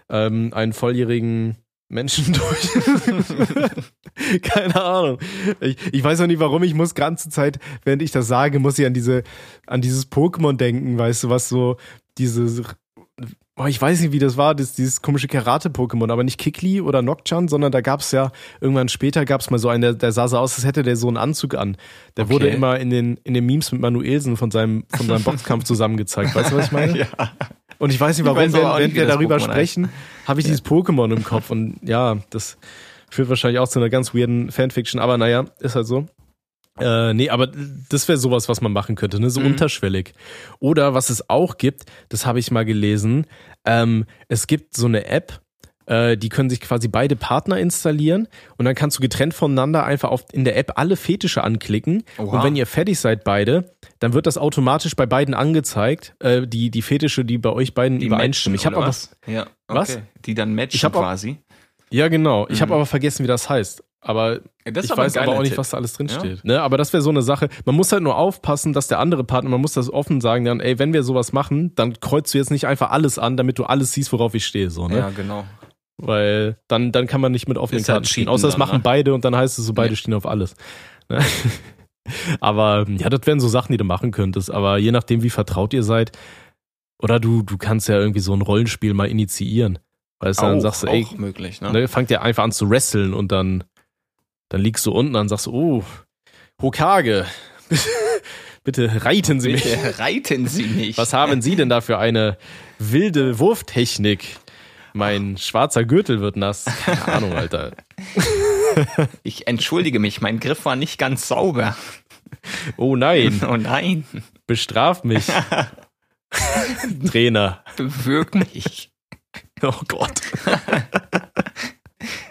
[SPEAKER 1] ähm, einen volljährigen Menschen durch. Keine Ahnung. Ich, ich weiß auch nicht, warum ich muss ganze Zeit, während ich das sage, muss ich an diese, an dieses Pokémon denken, weißt du, was so diese Oh, ich weiß nicht, wie das war, das, dieses komische Karate-Pokémon, aber nicht Kikli oder Nocturne, sondern da gab's ja, irgendwann später gab's mal so einen, der, der sah so aus, als hätte der so einen Anzug an. Der
[SPEAKER 2] Okay.
[SPEAKER 1] wurde immer in den, in den Memes mit Manuelsen von seinem, von seinem Boxkampf zusammengezeigt. Weißt du, was ich meine?
[SPEAKER 2] ja.
[SPEAKER 1] Und ich weiß nicht,
[SPEAKER 2] Ich
[SPEAKER 1] warum,
[SPEAKER 2] weiß
[SPEAKER 1] wenn, wenn
[SPEAKER 2] nicht, wie
[SPEAKER 1] wir darüber
[SPEAKER 2] Pokémon
[SPEAKER 1] sprechen, habe ich dieses Pokémon im Kopf. Und ja, das führt wahrscheinlich auch zu einer ganz weirden Fanfiction, aber naja, ist halt so. Äh, nee, aber das wäre sowas, was man machen könnte, ne? So
[SPEAKER 2] Mhm.
[SPEAKER 1] unterschwellig. Oder was es auch gibt, das habe ich mal gelesen, ähm, es gibt so eine App, äh, die können sich quasi beide Partner installieren und dann kannst du getrennt voneinander einfach auf, in der App alle Fetische anklicken.
[SPEAKER 2] Oha.
[SPEAKER 1] Und wenn ihr fertig seid beide, dann wird das automatisch bei beiden angezeigt, äh, die, die Fetische, die bei euch beiden
[SPEAKER 2] Die
[SPEAKER 1] übereinstimmen.
[SPEAKER 2] matchen,
[SPEAKER 1] Ich habe aber
[SPEAKER 2] was? Ja, okay.
[SPEAKER 1] Was?
[SPEAKER 2] Die dann matchen
[SPEAKER 1] auch-
[SPEAKER 2] quasi.
[SPEAKER 1] ja, genau. Ich habe
[SPEAKER 2] Mhm.
[SPEAKER 1] aber vergessen, wie das heißt. Aber
[SPEAKER 2] Das
[SPEAKER 1] ich weiß aber auch nicht, was da alles drin steht. Ne? Aber das wäre so eine Sache. Man muss halt nur aufpassen, dass der andere Partner, man muss das offen sagen, dann, ey, wenn wir sowas machen, dann kreuzt du jetzt nicht einfach alles an, damit du alles siehst, worauf ich stehe. So, ne?
[SPEAKER 2] Ja, genau.
[SPEAKER 1] Weil dann, dann kann man nicht mit offenen
[SPEAKER 2] Ist halt
[SPEAKER 1] Karten spielen.
[SPEAKER 2] Cheaten
[SPEAKER 1] Außer es
[SPEAKER 2] dann,
[SPEAKER 1] machen
[SPEAKER 2] ne?
[SPEAKER 1] beide und dann heißt es so, beide
[SPEAKER 2] Ja.
[SPEAKER 1] stehen auf alles. Ne? aber ja, das wären so Sachen, die du machen könntest. Aber je nachdem, wie vertraut ihr seid, oder du, du kannst ja irgendwie so ein Rollenspiel mal initiieren. Weißt du, dann sagst du, ey,
[SPEAKER 2] möglich, ne?
[SPEAKER 1] Ne, fangt ja einfach an zu wresteln und dann, dann liegst du unten, dann sagst oh, Hokage, bitte reiten Sie mich.
[SPEAKER 2] Bitte reiten Sie mich.
[SPEAKER 1] Was haben Sie denn da für eine wilde Wurftechnik? Mein schwarzer Gürtel wird nass. Keine Ahnung, Alter.
[SPEAKER 2] Ich entschuldige mich, mein Griff war nicht ganz sauber.
[SPEAKER 1] Oh nein,
[SPEAKER 2] Oh nein,
[SPEAKER 1] bestraf mich. Trainer.
[SPEAKER 2] bewirk mich.
[SPEAKER 1] Oh Gott.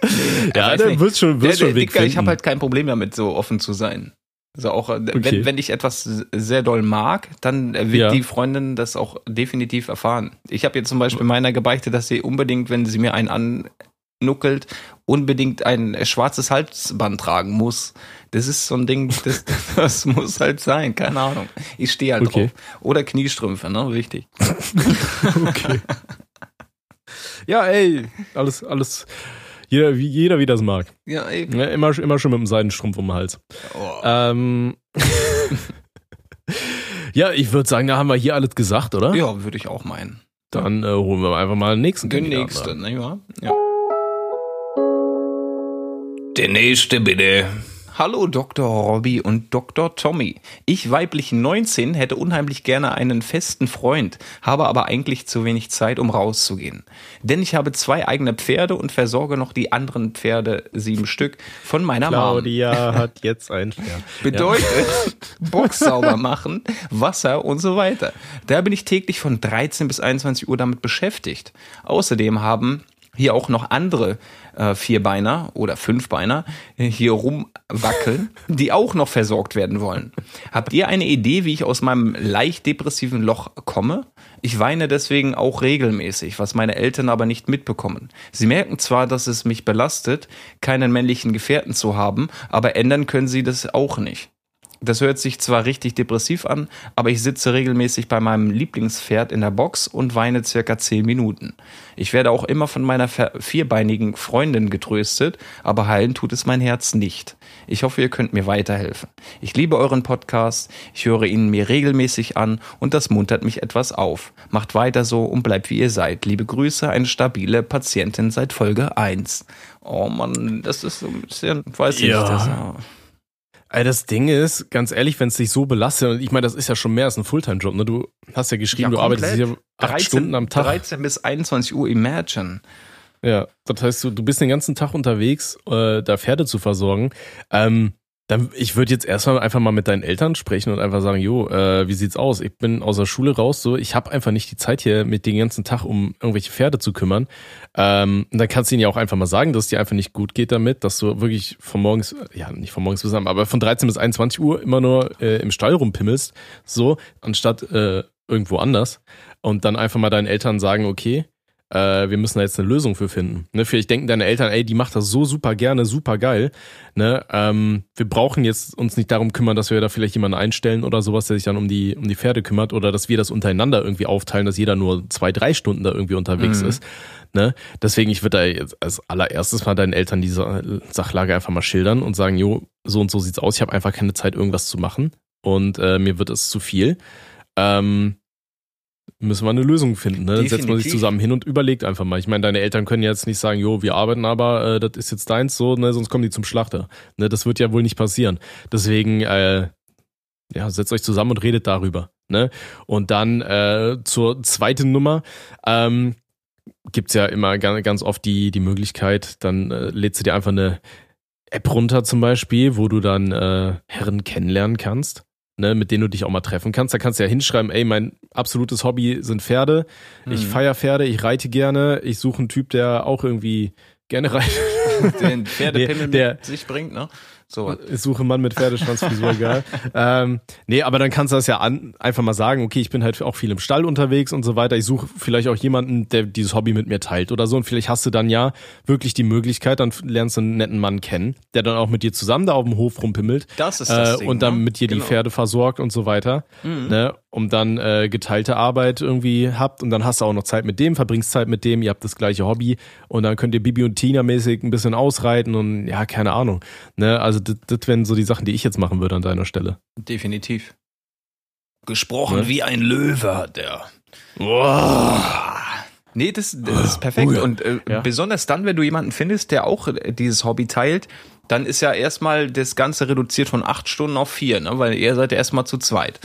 [SPEAKER 1] ja, der
[SPEAKER 2] nicht.
[SPEAKER 1] wird schon,
[SPEAKER 2] Der,
[SPEAKER 1] schon
[SPEAKER 2] der, Dicker, ich habe halt kein Problem damit, so offen zu sein. Also auch, äh,
[SPEAKER 1] Okay.
[SPEAKER 2] wenn, wenn ich etwas sehr doll mag, dann äh, wird
[SPEAKER 1] Ja.
[SPEAKER 2] die Freundin das auch definitiv erfahren. Ich habe jetzt zum Beispiel meiner gebeichtet, dass sie unbedingt, wenn sie mir einen annuckelt, unbedingt ein schwarzes Halsband tragen muss. Das ist so ein Ding, das, das muss halt sein, keine Ahnung. Ich stehe halt
[SPEAKER 1] Okay.
[SPEAKER 2] drauf. Oder Kniestrümpfe, ne, wichtig.
[SPEAKER 1] Okay. Ja, ey, alles, alles, jeder, wie, jeder wie das mag.
[SPEAKER 2] Ja, ey.
[SPEAKER 1] Ja, immer, immer schon mit dem Seidenstrumpf um den Hals.
[SPEAKER 2] Oh.
[SPEAKER 1] Ähm, ja, ich würde sagen, da haben wir hier alles gesagt, oder?
[SPEAKER 2] Ja, würde ich auch meinen.
[SPEAKER 1] Dann äh, holen wir einfach mal den nächsten
[SPEAKER 2] Der
[SPEAKER 1] Kandidaten
[SPEAKER 2] nächste,
[SPEAKER 1] an.
[SPEAKER 2] ne, ja. ja. Der nächste bitte. Hallo Dr. Robby und Dr. Tommy. Ich weiblich 19 hätte unheimlich gerne einen festen Freund, habe aber eigentlich zu wenig Zeit, um rauszugehen. Denn ich habe zwei eigene Pferde und versorge noch die anderen Pferde, sieben Stück, von meiner Mom.
[SPEAKER 1] Claudia hat jetzt ein Stern.
[SPEAKER 2] Bedeutet, Box sauber machen, Wasser und so weiter. Da bin ich täglich von 13 bis 21 Uhr damit beschäftigt. Außerdem haben hier auch noch andere äh, Vierbeiner oder Fünfbeiner äh, hier rumwackeln, die auch noch versorgt werden wollen. Habt ihr eine Idee, wie ich aus meinem leicht depressiven Loch komme? Ich weine deswegen auch regelmäßig, was meine Eltern aber nicht mitbekommen. Sie merken zwar, dass es mich belastet, keinen männlichen Gefährten zu haben, aber ändern können sie das auch nicht. Das hört sich zwar richtig depressiv an, aber ich sitze regelmäßig bei meinem Lieblingspferd in der Box und weine circa 10 Minuten. Ich werde auch immer von meiner vierbeinigen Freundin getröstet, aber heilen tut es mein Herz nicht. Ich hoffe, ihr könnt mir weiterhelfen. Ich liebe euren Podcast, ich höre ihn mir regelmäßig an und das muntert mich etwas auf. Macht weiter so und bleibt wie ihr seid. Liebe Grüße, eine stabile Patientin seit Folge 1. Oh Mann, das ist so ein bisschen, weiß ich
[SPEAKER 1] Ja.
[SPEAKER 2] nicht. Das,
[SPEAKER 1] das Ding ist, ganz ehrlich, wenn es dich so belastet, und ich meine, das ist ja schon mehr als ein Fulltime-Job, ne? Du hast ja geschrieben,
[SPEAKER 2] Ja,
[SPEAKER 1] du arbeitest hier acht Stunden am Tag.
[SPEAKER 2] 13 bis 21 Uhr, imagine.
[SPEAKER 1] Ja, das heißt, du, du bist den ganzen Tag unterwegs, äh, da Pferde zu versorgen. Ähm, dann, ich würde jetzt erstmal einfach mal mit deinen Eltern sprechen und einfach sagen, jo, äh, wie sieht's aus? Ich bin aus der Schule raus, so, ich habe einfach nicht die Zeit hier mit den ganzen Tag, um irgendwelche Pferde zu kümmern. Ähm, und dann kannst du ihnen ja auch einfach mal sagen, dass es dir einfach nicht gut geht damit, dass du wirklich von morgens, ja, nicht von morgens bis abends, aber von 13 bis 21 Uhr immer nur äh, im Stall rumpimmelst, so, anstatt äh, irgendwo anders. Und dann einfach mal deinen Eltern sagen, okay, äh, wir müssen da jetzt eine Lösung für finden. Ne, vielleicht denken deine Eltern, ey, die macht das so super gerne, super geil. Ne, ähm, wir brauchen jetzt uns nicht darum kümmern, dass wir da vielleicht jemanden einstellen oder sowas, der sich dann um die, um die Pferde kümmert oder dass wir das untereinander irgendwie aufteilen, dass jeder nur zwei, drei Stunden da irgendwie unterwegs
[SPEAKER 2] Mhm.
[SPEAKER 1] ist. Ne? Deswegen, ich würde da jetzt als allererstes mal deinen Eltern diese Sachlage einfach mal schildern und sagen, jo, so und so sieht's aus, ich habe einfach keine Zeit, irgendwas zu machen und äh, mir wird es zu viel. Ähm, müssen wir eine Lösung finden. Ne? Dann setzt man sich zusammen hin und überlegt einfach mal. Ich meine, deine Eltern können jetzt nicht sagen, jo, wir arbeiten aber, äh, das ist jetzt deins, so, ne, sonst kommen die zum Schlachter. Ne, das wird ja wohl nicht passieren. Deswegen, äh, ja, setzt euch zusammen und redet darüber. Ne? Und dann äh, zur zweiten Nummer. Ähm, gibt's ja immer ganz, ganz oft die, die Möglichkeit, dann äh, lädst du dir einfach eine App runter zum Beispiel, wo du dann äh, Herren kennenlernen kannst, ne, mit denen du dich auch mal treffen kannst. Da kannst du ja hinschreiben, ey, mein absolutes Hobby sind Pferde. Ich
[SPEAKER 2] Mhm.
[SPEAKER 1] feier Pferde, ich reite gerne, ich suche einen Typ, der auch irgendwie gerne reitet.
[SPEAKER 2] Den Pferdepimmel
[SPEAKER 1] Der-
[SPEAKER 2] mit sich bringt, ne? So.
[SPEAKER 1] Ich suche einen Mann mit Pferdeschwanzfrisur, egal. ähm, nee, aber dann kannst du das ja an, einfach mal sagen, okay, ich bin halt auch viel im Stall unterwegs und so weiter. Ich suche vielleicht auch jemanden, der dieses Hobby mit mir teilt oder so. Und vielleicht hast du dann ja wirklich die Möglichkeit, dann lernst du einen netten Mann kennen, der dann auch mit dir zusammen da auf dem Hof rumpimmelt.
[SPEAKER 2] Das ist das
[SPEAKER 1] äh,
[SPEAKER 2] Ding,
[SPEAKER 1] und dann
[SPEAKER 2] ne?
[SPEAKER 1] mit dir die
[SPEAKER 2] Genau.
[SPEAKER 1] Pferde versorgt und so weiter.
[SPEAKER 2] Mhm.
[SPEAKER 1] Ne? Um dann äh, geteilte Arbeit irgendwie habt und dann hast du auch noch Zeit mit dem, verbringst Zeit mit dem, ihr habt das gleiche Hobby und dann könnt ihr Bibi und Tina mäßig ein bisschen ausreiten und ja, keine Ahnung. Ne? Also das, das wären so die Sachen, die ich jetzt machen würde an deiner Stelle.
[SPEAKER 2] Definitiv. Gesprochen
[SPEAKER 1] Ne?
[SPEAKER 2] wie ein Löwe hat der.
[SPEAKER 1] Wow.
[SPEAKER 2] Nee, das, das ist perfekt.
[SPEAKER 1] Oh ja.
[SPEAKER 2] Und äh,
[SPEAKER 1] Ja.
[SPEAKER 2] besonders dann, wenn du jemanden findest, der auch äh, dieses Hobby teilt, dann ist ja erstmal das Ganze reduziert von acht Stunden auf vier, ne? weil ihr seid ja erstmal zu zweit.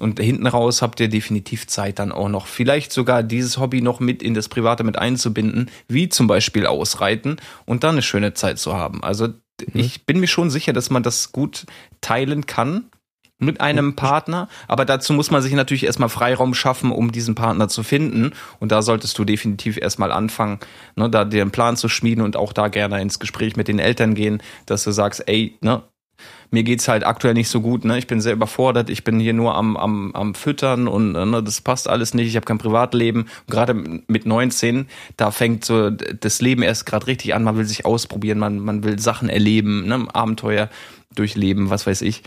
[SPEAKER 2] Und hinten raus habt ihr definitiv Zeit dann auch noch. Vielleicht sogar dieses Hobby noch mit in das Private mit einzubinden, wie zum Beispiel Ausreiten und dann eine schöne Zeit zu haben. Also ich bin mir schon sicher, dass man das gut teilen kann mit einem Partner, aber dazu muss man sich natürlich erstmal Freiraum schaffen, um diesen Partner zu finden. Und da solltest du definitiv erstmal anfangen, ne, da dir einen Plan zu schmieden und auch da gerne ins Gespräch mit den Eltern gehen, dass du sagst, ey, ne, mir geht's halt aktuell nicht so gut, ne? Ich bin sehr überfordert, ich bin hier nur am, am, am Füttern und ne, das passt alles nicht, ich habe kein Privatleben. Gerade mit 19, da fängt so das Leben erst gerade richtig an, man will sich ausprobieren, man, man will Sachen erleben, ne? Abenteuer durchleben, was weiß ich.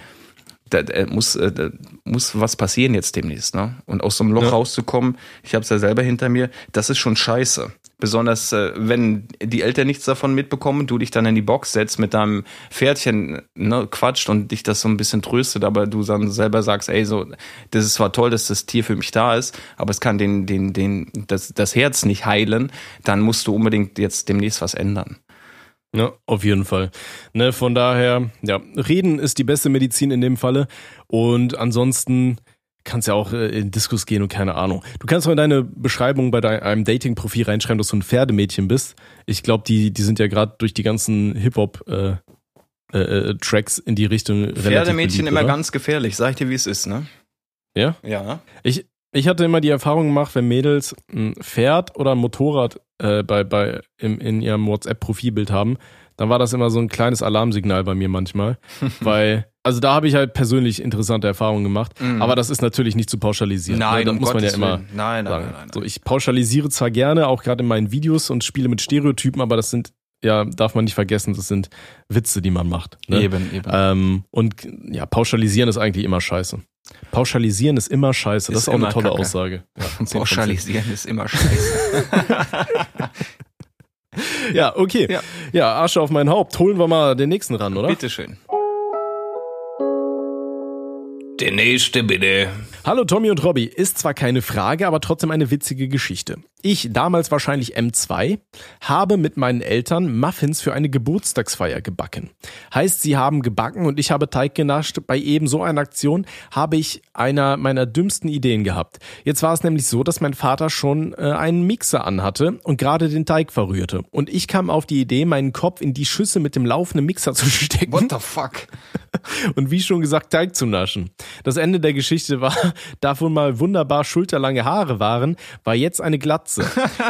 [SPEAKER 2] Da, da muss, äh, da muss was passieren jetzt demnächst, ne? Und aus so einem Loch
[SPEAKER 1] Ja.
[SPEAKER 2] rauszukommen, ich habe es ja selber hinter mir, das ist schon scheiße. Besonders äh, wenn die Eltern nichts davon mitbekommen, du dich dann in die Box setzt mit deinem Pferdchen, ne, quatscht und dich das so ein bisschen tröstet, aber du dann selber sagst, ey, so, das ist zwar toll, dass das Tier für mich da ist, aber es kann den, den, den, das, das Herz nicht heilen, dann musst du unbedingt jetzt demnächst was ändern.
[SPEAKER 1] Ja, auf jeden Fall. Ne, von daher, ja, reden ist die beste Medizin in dem Falle. Und ansonsten kannst ja auch äh, in Diskus gehen und keine Ahnung. Du kannst mal in deine Beschreibung bei deinem Dating-Profil reinschreiben, dass du ein Pferdemädchen bist. Ich glaube, die, die sind ja gerade durch die ganzen Hip-Hop äh, äh, äh, Tracks in die Richtung
[SPEAKER 2] Pferdemädchen
[SPEAKER 1] beliebt,
[SPEAKER 2] immer ganz gefährlich, sag ich dir, wie es ist, ne?
[SPEAKER 1] Ja?
[SPEAKER 2] Ja.
[SPEAKER 1] Ich, ich hatte immer die Erfahrung gemacht, wenn Mädels ein Pferd oder ein Motorrad äh, bei, bei, im, in ihrem WhatsApp-Profilbild haben, dann war das immer so ein kleines Alarmsignal bei mir manchmal. weil, also da habe ich halt persönlich interessante Erfahrungen gemacht,
[SPEAKER 2] Mhm.
[SPEAKER 1] aber das ist natürlich nicht zu pauschalisieren. ne? da
[SPEAKER 2] um
[SPEAKER 1] muss man ja
[SPEAKER 2] Gottes
[SPEAKER 1] immer
[SPEAKER 2] Willen. Nein, nein,
[SPEAKER 1] sagen.
[SPEAKER 2] nein, nein, nein.
[SPEAKER 1] So, ich pauschalisiere zwar gerne, auch gerade in meinen Videos und spiele mit Stereotypen, aber das sind ja, darf man nicht vergessen, das sind Witze, die man macht. Ne?
[SPEAKER 2] Eben, eben.
[SPEAKER 1] Ähm, und ja, pauschalisieren ist eigentlich immer scheiße. Pauschalisieren ist immer scheiße. Das
[SPEAKER 2] Ist
[SPEAKER 1] ist, auch eine tolle
[SPEAKER 2] Kacke.
[SPEAKER 1] Aussage. Ja, 10 von 10.
[SPEAKER 2] Pauschalisieren ist immer scheiße.
[SPEAKER 1] Ja, okay.
[SPEAKER 2] Ja.
[SPEAKER 1] Ja. Asche auf mein Haupt. Holen wir mal den nächsten ran, oder?
[SPEAKER 2] Bitteschön. Der nächste bitte.
[SPEAKER 1] Hallo Tommy und Robby. Ist zwar keine Frage, aber trotzdem eine witzige Geschichte. Ich, damals wahrscheinlich M2, habe mit meinen Eltern Muffins für eine Geburtstagsfeier gebacken. Heißt, sie haben gebacken und ich habe Teig genascht. Bei eben so einer Aktion habe ich einer meiner dümmsten Ideen gehabt. Jetzt war es nämlich so, dass mein Vater schon äh, einen Mixer anhatte und gerade den Teig verrührte. Und ich kam auf die Idee, meinen Kopf in die Schüssel mit dem laufenden Mixer zu stecken
[SPEAKER 2] What the fuck?
[SPEAKER 1] und wie schon gesagt, Teig zu naschen. Das Ende der Geschichte war, da wohl mal wunderbar schulterlange Haare waren, war jetzt eine Glatze.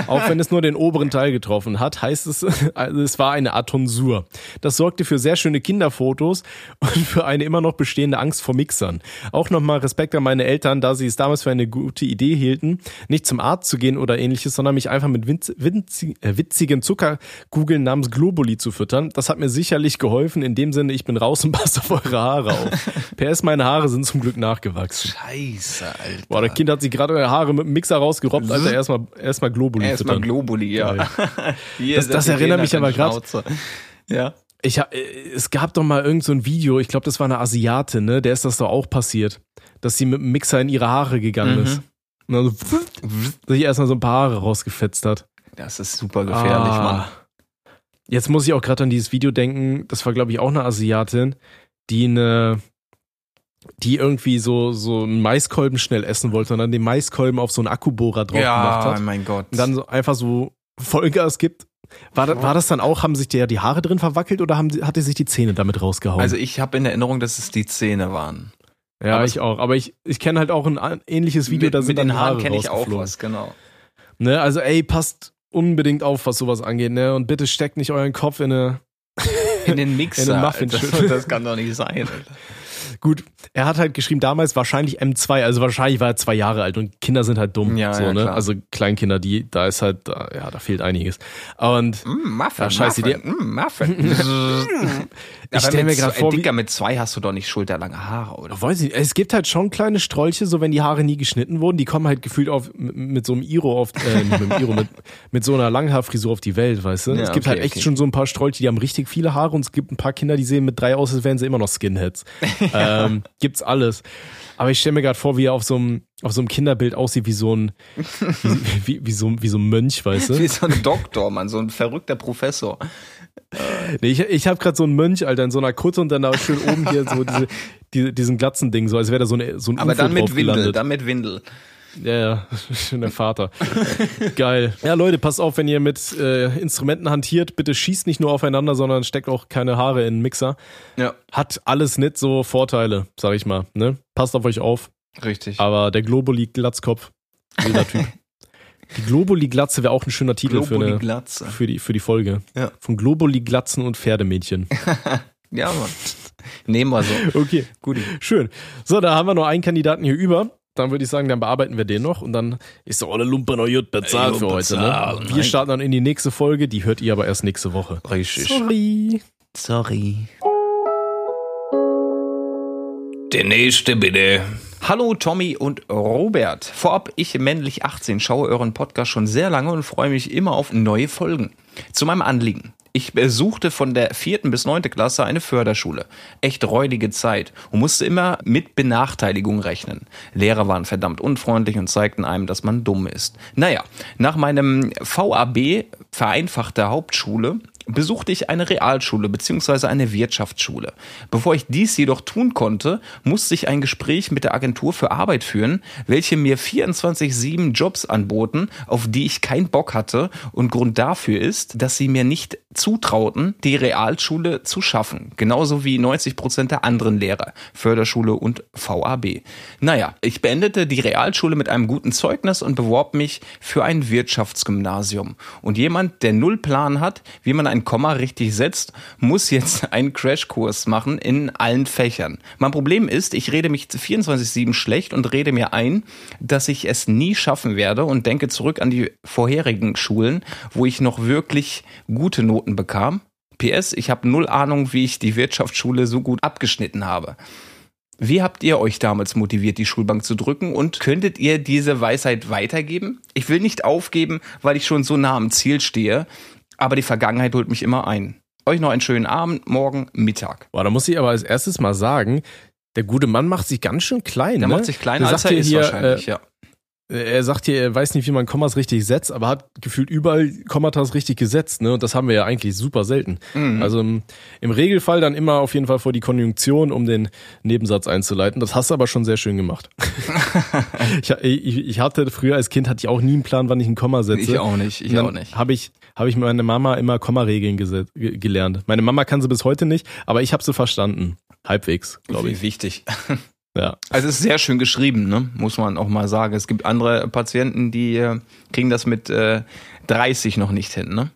[SPEAKER 1] Auch wenn es nur den oberen Teil getroffen hat, heißt es, also es war eine Art Tonsur. Das sorgte für sehr schöne Kinderfotos und für eine immer noch bestehende Angst vor Mixern. Auch nochmal Respekt an meine Eltern, da sie es damals für eine gute Idee hielten, nicht zum Arzt zu gehen oder ähnliches, sondern mich einfach mit winz, winzi, äh, witzigen Zuckerkugeln namens Globuli zu füttern. Das hat mir sicherlich geholfen. In dem Sinne, ich bin raus und passt auf eure Haare auf. PS, meine Haare sind zum Glück nachgewachsen.
[SPEAKER 2] Scheiße, Alter.
[SPEAKER 1] Boah, der Kind hat sich gerade die Haare mit dem Mixer rausgerobbt, Alter. Erstmal erstmal Globuli
[SPEAKER 2] Erstmal
[SPEAKER 1] füttern.
[SPEAKER 2] Globuli, ja. Hier,
[SPEAKER 1] Das- das
[SPEAKER 2] die
[SPEAKER 1] erinnert mich aber
[SPEAKER 2] Schnauze. Ja.
[SPEAKER 1] Ich, hab- äh, es gab doch mal irgend so ein Video, ich glaube, das war eine Asiatin, ne? Der ist das doch auch passiert, dass sie mit dem Mixer in ihre Haare gegangen
[SPEAKER 2] Mhm.
[SPEAKER 1] ist. Und dann so, sich erstmal so ein paar Haare rausgefetzt hat.
[SPEAKER 2] Das ist super gefährlich,
[SPEAKER 1] Ah.
[SPEAKER 2] Mann.
[SPEAKER 1] Jetzt muss ich auch gerade an dieses Video denken, das war, glaube ich, auch eine Asiatin, die eine, die irgendwie so, so einen Maiskolben schnell essen wollte und dann den Maiskolben auf so einen Akkubohrer drauf gemacht
[SPEAKER 2] Ja,
[SPEAKER 1] hat.
[SPEAKER 2] mein Gott.
[SPEAKER 1] Und dann so einfach so Vollgas gibt. War, das- war das dann auch, haben sich der die Haare drin verwackelt oder haben, hat er sich die Zähne damit rausgehauen?
[SPEAKER 2] also ich habe in Erinnerung, dass es die Zähne waren.
[SPEAKER 1] ja,
[SPEAKER 2] aber
[SPEAKER 1] ich auch. Aber ich, ich kenne halt auch ein ähnliches Video,
[SPEAKER 2] mit,
[SPEAKER 1] da sind
[SPEAKER 2] mit den
[SPEAKER 1] dann
[SPEAKER 2] Haaren
[SPEAKER 1] Haare
[SPEAKER 2] kenne ich auch was, genau.
[SPEAKER 1] Ne, also ey, passt unbedingt auf, was sowas angeht, ne? Und bitte steckt nicht euren Kopf in eine.
[SPEAKER 2] In den Mixer.
[SPEAKER 1] In den Muffin
[SPEAKER 2] das, das kann doch nicht sein. Alter.
[SPEAKER 1] Gut, er hat halt geschrieben, damals wahrscheinlich M2, also wahrscheinlich war er zwei Jahre alt und Kinder sind halt dumm.
[SPEAKER 2] Ja,
[SPEAKER 1] so,
[SPEAKER 2] ja,
[SPEAKER 1] ne?
[SPEAKER 2] klar.
[SPEAKER 1] Also Kleinkinder, die, da ist halt, ja, da fehlt einiges. Und
[SPEAKER 2] Mm, Muffin,
[SPEAKER 1] Ja, scheiß
[SPEAKER 2] Muffin, mm, Muffin.
[SPEAKER 1] Ich
[SPEAKER 2] Aber
[SPEAKER 1] stell mir
[SPEAKER 2] zwei-
[SPEAKER 1] vor,
[SPEAKER 2] Dicker, mit zwei hast du doch nicht schulterlange Haare, oder?
[SPEAKER 1] weiß ich, es gibt halt schon kleine Strolche, so wenn die Haare nie geschnitten wurden, die kommen halt gefühlt auf mit, mit so einem Iro auf, äh, mit, einem Iro, mit, mit so einer Langhaarfrisur auf die Welt, weißt du?
[SPEAKER 2] Ja,
[SPEAKER 1] es gibt
[SPEAKER 2] okay,
[SPEAKER 1] halt echt
[SPEAKER 2] okay.
[SPEAKER 1] schon so ein paar Strolche, die haben richtig viele Haare und es gibt ein paar Kinder, die sehen mit drei aus, als wären sie immer noch Skinheads. ähm, gibt's alles. Aber ich stelle mir gerade vor, wie er auf so einem auf so einem Kinderbild aussieht wie so ein wie, wie, wie so wie so ein Mönch, weißt du?
[SPEAKER 2] Wie so ein Doktor, Mann, so ein verrückter Professor.
[SPEAKER 1] Nee, ich ich habe gerade so einen Mönch, Alter, in so einer Kutte und dann da schön oben hier so diese, die, diesen Glatzending, so als wäre da so, eine, so ein
[SPEAKER 2] Aber
[SPEAKER 1] UFO
[SPEAKER 2] dann mit Windel,
[SPEAKER 1] gelandet.
[SPEAKER 2] dann mit Windel.
[SPEAKER 1] Ja, ja, schön der Vater. Geil. Ja, Leute, passt auf, wenn ihr mit äh, Instrumenten hantiert, bitte schießt nicht nur aufeinander, sondern steckt auch keine Haare in den Mixer.
[SPEAKER 2] Ja,
[SPEAKER 1] Hat alles nicht so Vorteile, sag ich mal. Ne? Passt auf euch auf.
[SPEAKER 2] richtig.
[SPEAKER 1] Aber der Globuli-Glatzkopf, wilder Typ. Die Globuli-Glatze wäre auch ein schöner Titel für,
[SPEAKER 2] Globuli
[SPEAKER 1] eine,
[SPEAKER 2] Glatze.
[SPEAKER 1] für, die, für die Folge.
[SPEAKER 2] Ja.
[SPEAKER 1] Von Globuli-Glatzen und Pferdemädchen.
[SPEAKER 2] Ja, Mann. Nehmen wir so.
[SPEAKER 1] Okay,
[SPEAKER 2] Gut.
[SPEAKER 1] schön. So, da haben wir noch einen Kandidaten hier über. Dann würde ich sagen, dann bearbeiten wir den noch und dann ist doch alle Lumpe noch gut bezahlt
[SPEAKER 2] Gut
[SPEAKER 1] für heute. Ne?
[SPEAKER 2] bezahlt,
[SPEAKER 1] Wir
[SPEAKER 2] nein.
[SPEAKER 1] starten dann in die nächste Folge, die hört ihr aber erst nächste Woche.
[SPEAKER 2] Richtig.
[SPEAKER 1] Sorry.
[SPEAKER 2] Sorry. Der nächste bitte. Hallo Tommy und Robert. Vorab, ich männlich 18 schaue euren Podcast schon sehr lange und freue mich immer auf neue Folgen. Zu meinem Anliegen. Ich besuchte von der vierten bis neunte Klasse eine Förderschule. Echt räudige Zeit und musste immer mit Benachteiligung rechnen. Lehrer waren verdammt unfreundlich und zeigten einem, dass man dumm ist. Naja, nach meinem VAB, vereinfachte Hauptschule, besuchte ich eine Realschule bzw. eine Wirtschaftsschule. Bevor ich dies jedoch tun konnte, musste ich ein Gespräch mit der Agentur für Arbeit führen, welche mir 24-7 Jobs anboten, auf die ich keinen Bock hatte und Grund dafür ist, dass sie mir nicht zutrauten, die Realschule zu schaffen. Genauso wie 90 Prozent der anderen Lehrer, Förderschule und VAB. Naja, ich beendete die Realschule mit einem guten Zeugnis und beworb mich für ein Wirtschaftsgymnasium. Und jemand, der null Plan hat, wie man ein ein Komma richtig setzt, muss jetzt einen Crashkurs machen in allen Fächern. Mein Problem ist, ich rede mich 24-7 schlecht und rede mir ein, dass ich es nie schaffen werde und denke zurück an die vorherigen Schulen, wo ich noch wirklich gute Noten bekam. PS, ich habe null Ahnung, wie ich die Wirtschaftsschule so gut abgeschnitten habe. Wie habt ihr euch damals motiviert, die Schulbank zu drücken und könntet ihr diese Weisheit weitergeben? Ich will nicht aufgeben, weil ich schon so nah am Ziel stehe, aber die Vergangenheit holt mich immer ein. Euch noch einen schönen Abend, morgen, Mittag.
[SPEAKER 1] Boah, da muss ich aber als erstes mal sagen, der gute Mann macht sich ganz schön klein.
[SPEAKER 2] Der
[SPEAKER 1] ne?
[SPEAKER 2] macht sich kleiner,
[SPEAKER 1] Der
[SPEAKER 2] als er
[SPEAKER 1] hier
[SPEAKER 2] ist
[SPEAKER 1] hier,
[SPEAKER 2] wahrscheinlich,
[SPEAKER 1] äh,
[SPEAKER 2] ja.
[SPEAKER 1] Er sagt hier, er weiß nicht, wie man Kommas richtig setzt, aber hat gefühlt überall Kommatas richtig gesetzt, ne? Und das haben wir ja eigentlich super selten.
[SPEAKER 2] Mhm.
[SPEAKER 1] Also im, im Regelfall dann immer auf jeden Fall vor die Konjunktion, um den Nebensatz einzuleiten. Das hast du aber schon sehr schön gemacht. ich, ich, ich hatte früher als Kind hatte ich auch nie einen Plan, wann ich ein Komma setze.
[SPEAKER 2] Ich auch nicht, ich auch nicht.
[SPEAKER 1] Habe ich, habe ich meine Mama immer Kommaregeln ge- gelernt. Meine Mama kann sie bis heute nicht, aber ich habe sie verstanden. Halbwegs, glaube ich.
[SPEAKER 2] Wie wichtig.
[SPEAKER 1] Ja.
[SPEAKER 2] Also es ist sehr schön geschrieben, ne? muss man auch mal sagen. Es gibt andere Patienten, die äh, kriegen das mit äh, 30 noch nicht hin. Ne?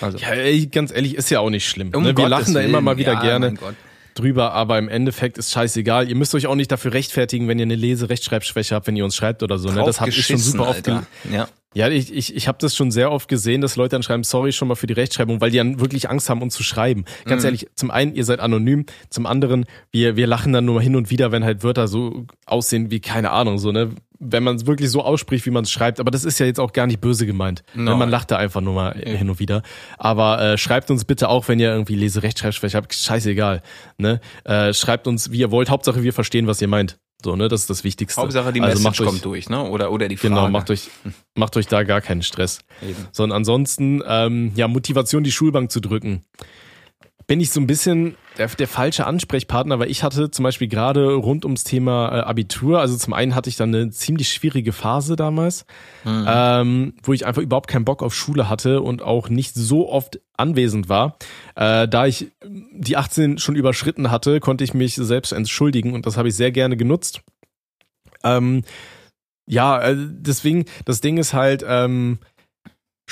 [SPEAKER 2] Also,
[SPEAKER 1] Ja, ey, ganz ehrlich, ist ja auch nicht schlimm.
[SPEAKER 2] um
[SPEAKER 1] ne? Wir
[SPEAKER 2] Gottes
[SPEAKER 1] lachen da immer
[SPEAKER 2] Willen.
[SPEAKER 1] mal wieder
[SPEAKER 2] ja,
[SPEAKER 1] gerne
[SPEAKER 2] mein Gott.
[SPEAKER 1] Drüber, aber im Endeffekt ist scheißegal. Ihr müsst euch auch nicht dafür rechtfertigen, wenn ihr eine Lese-Rechtschreibschwäche habt, wenn ihr uns schreibt oder so. Ne? Das habe ich schon super oft
[SPEAKER 2] Alter. Ja.
[SPEAKER 1] Ja, ich, ich, ich habe das schon sehr oft gesehen, dass Leute dann schreiben, sorry schon mal für die Rechtschreibung, weil die dann wirklich Angst haben, uns zu schreiben. Ganz
[SPEAKER 2] Mhm.
[SPEAKER 1] ehrlich, zum einen, ihr seid anonym, zum anderen, wir, wir lachen dann nur hin und wieder, wenn halt Wörter so aussehen wie, keine Ahnung, so, ne? Wenn man es wirklich so ausspricht, wie man es schreibt. Aber das ist ja jetzt auch gar nicht böse gemeint.
[SPEAKER 2] No.
[SPEAKER 1] Ne? Man lacht da einfach nur mal hin und wieder. Aber äh, schreibt uns bitte auch, wenn ihr irgendwie Lese-Rechtschreibschwäche habt, scheißegal. Ne? Äh, schreibt uns, wie ihr wollt. Hauptsache, wir verstehen, was ihr meint. So, ne? Das ist das Wichtigste.
[SPEAKER 2] Hauptsache die
[SPEAKER 1] Also
[SPEAKER 2] Message
[SPEAKER 1] macht euch-
[SPEAKER 2] kommt durch, ne? Oder, oder die Frage.
[SPEAKER 1] Genau, macht euch, macht euch da gar keinen Stress.
[SPEAKER 2] Eben.
[SPEAKER 1] Sondern ansonsten, ähm, ja, Motivation, die Schulbank zu drücken. Bin ich so ein bisschen der, der falsche Ansprechpartner, weil ich hatte zum Beispiel gerade rund ums Thema äh, Abitur, also zum einen hatte ich dann eine ziemlich schwierige Phase damals, ähm, wo ich einfach überhaupt keinen Bock auf Schule hatte und auch nicht so oft anwesend war. Äh, da ich die 18 schon überschritten hatte, konnte ich mich selbst entschuldigen und das habe ich sehr gerne genutzt. Ähm, ja, äh, deswegen, das Ding ist halt, ähm,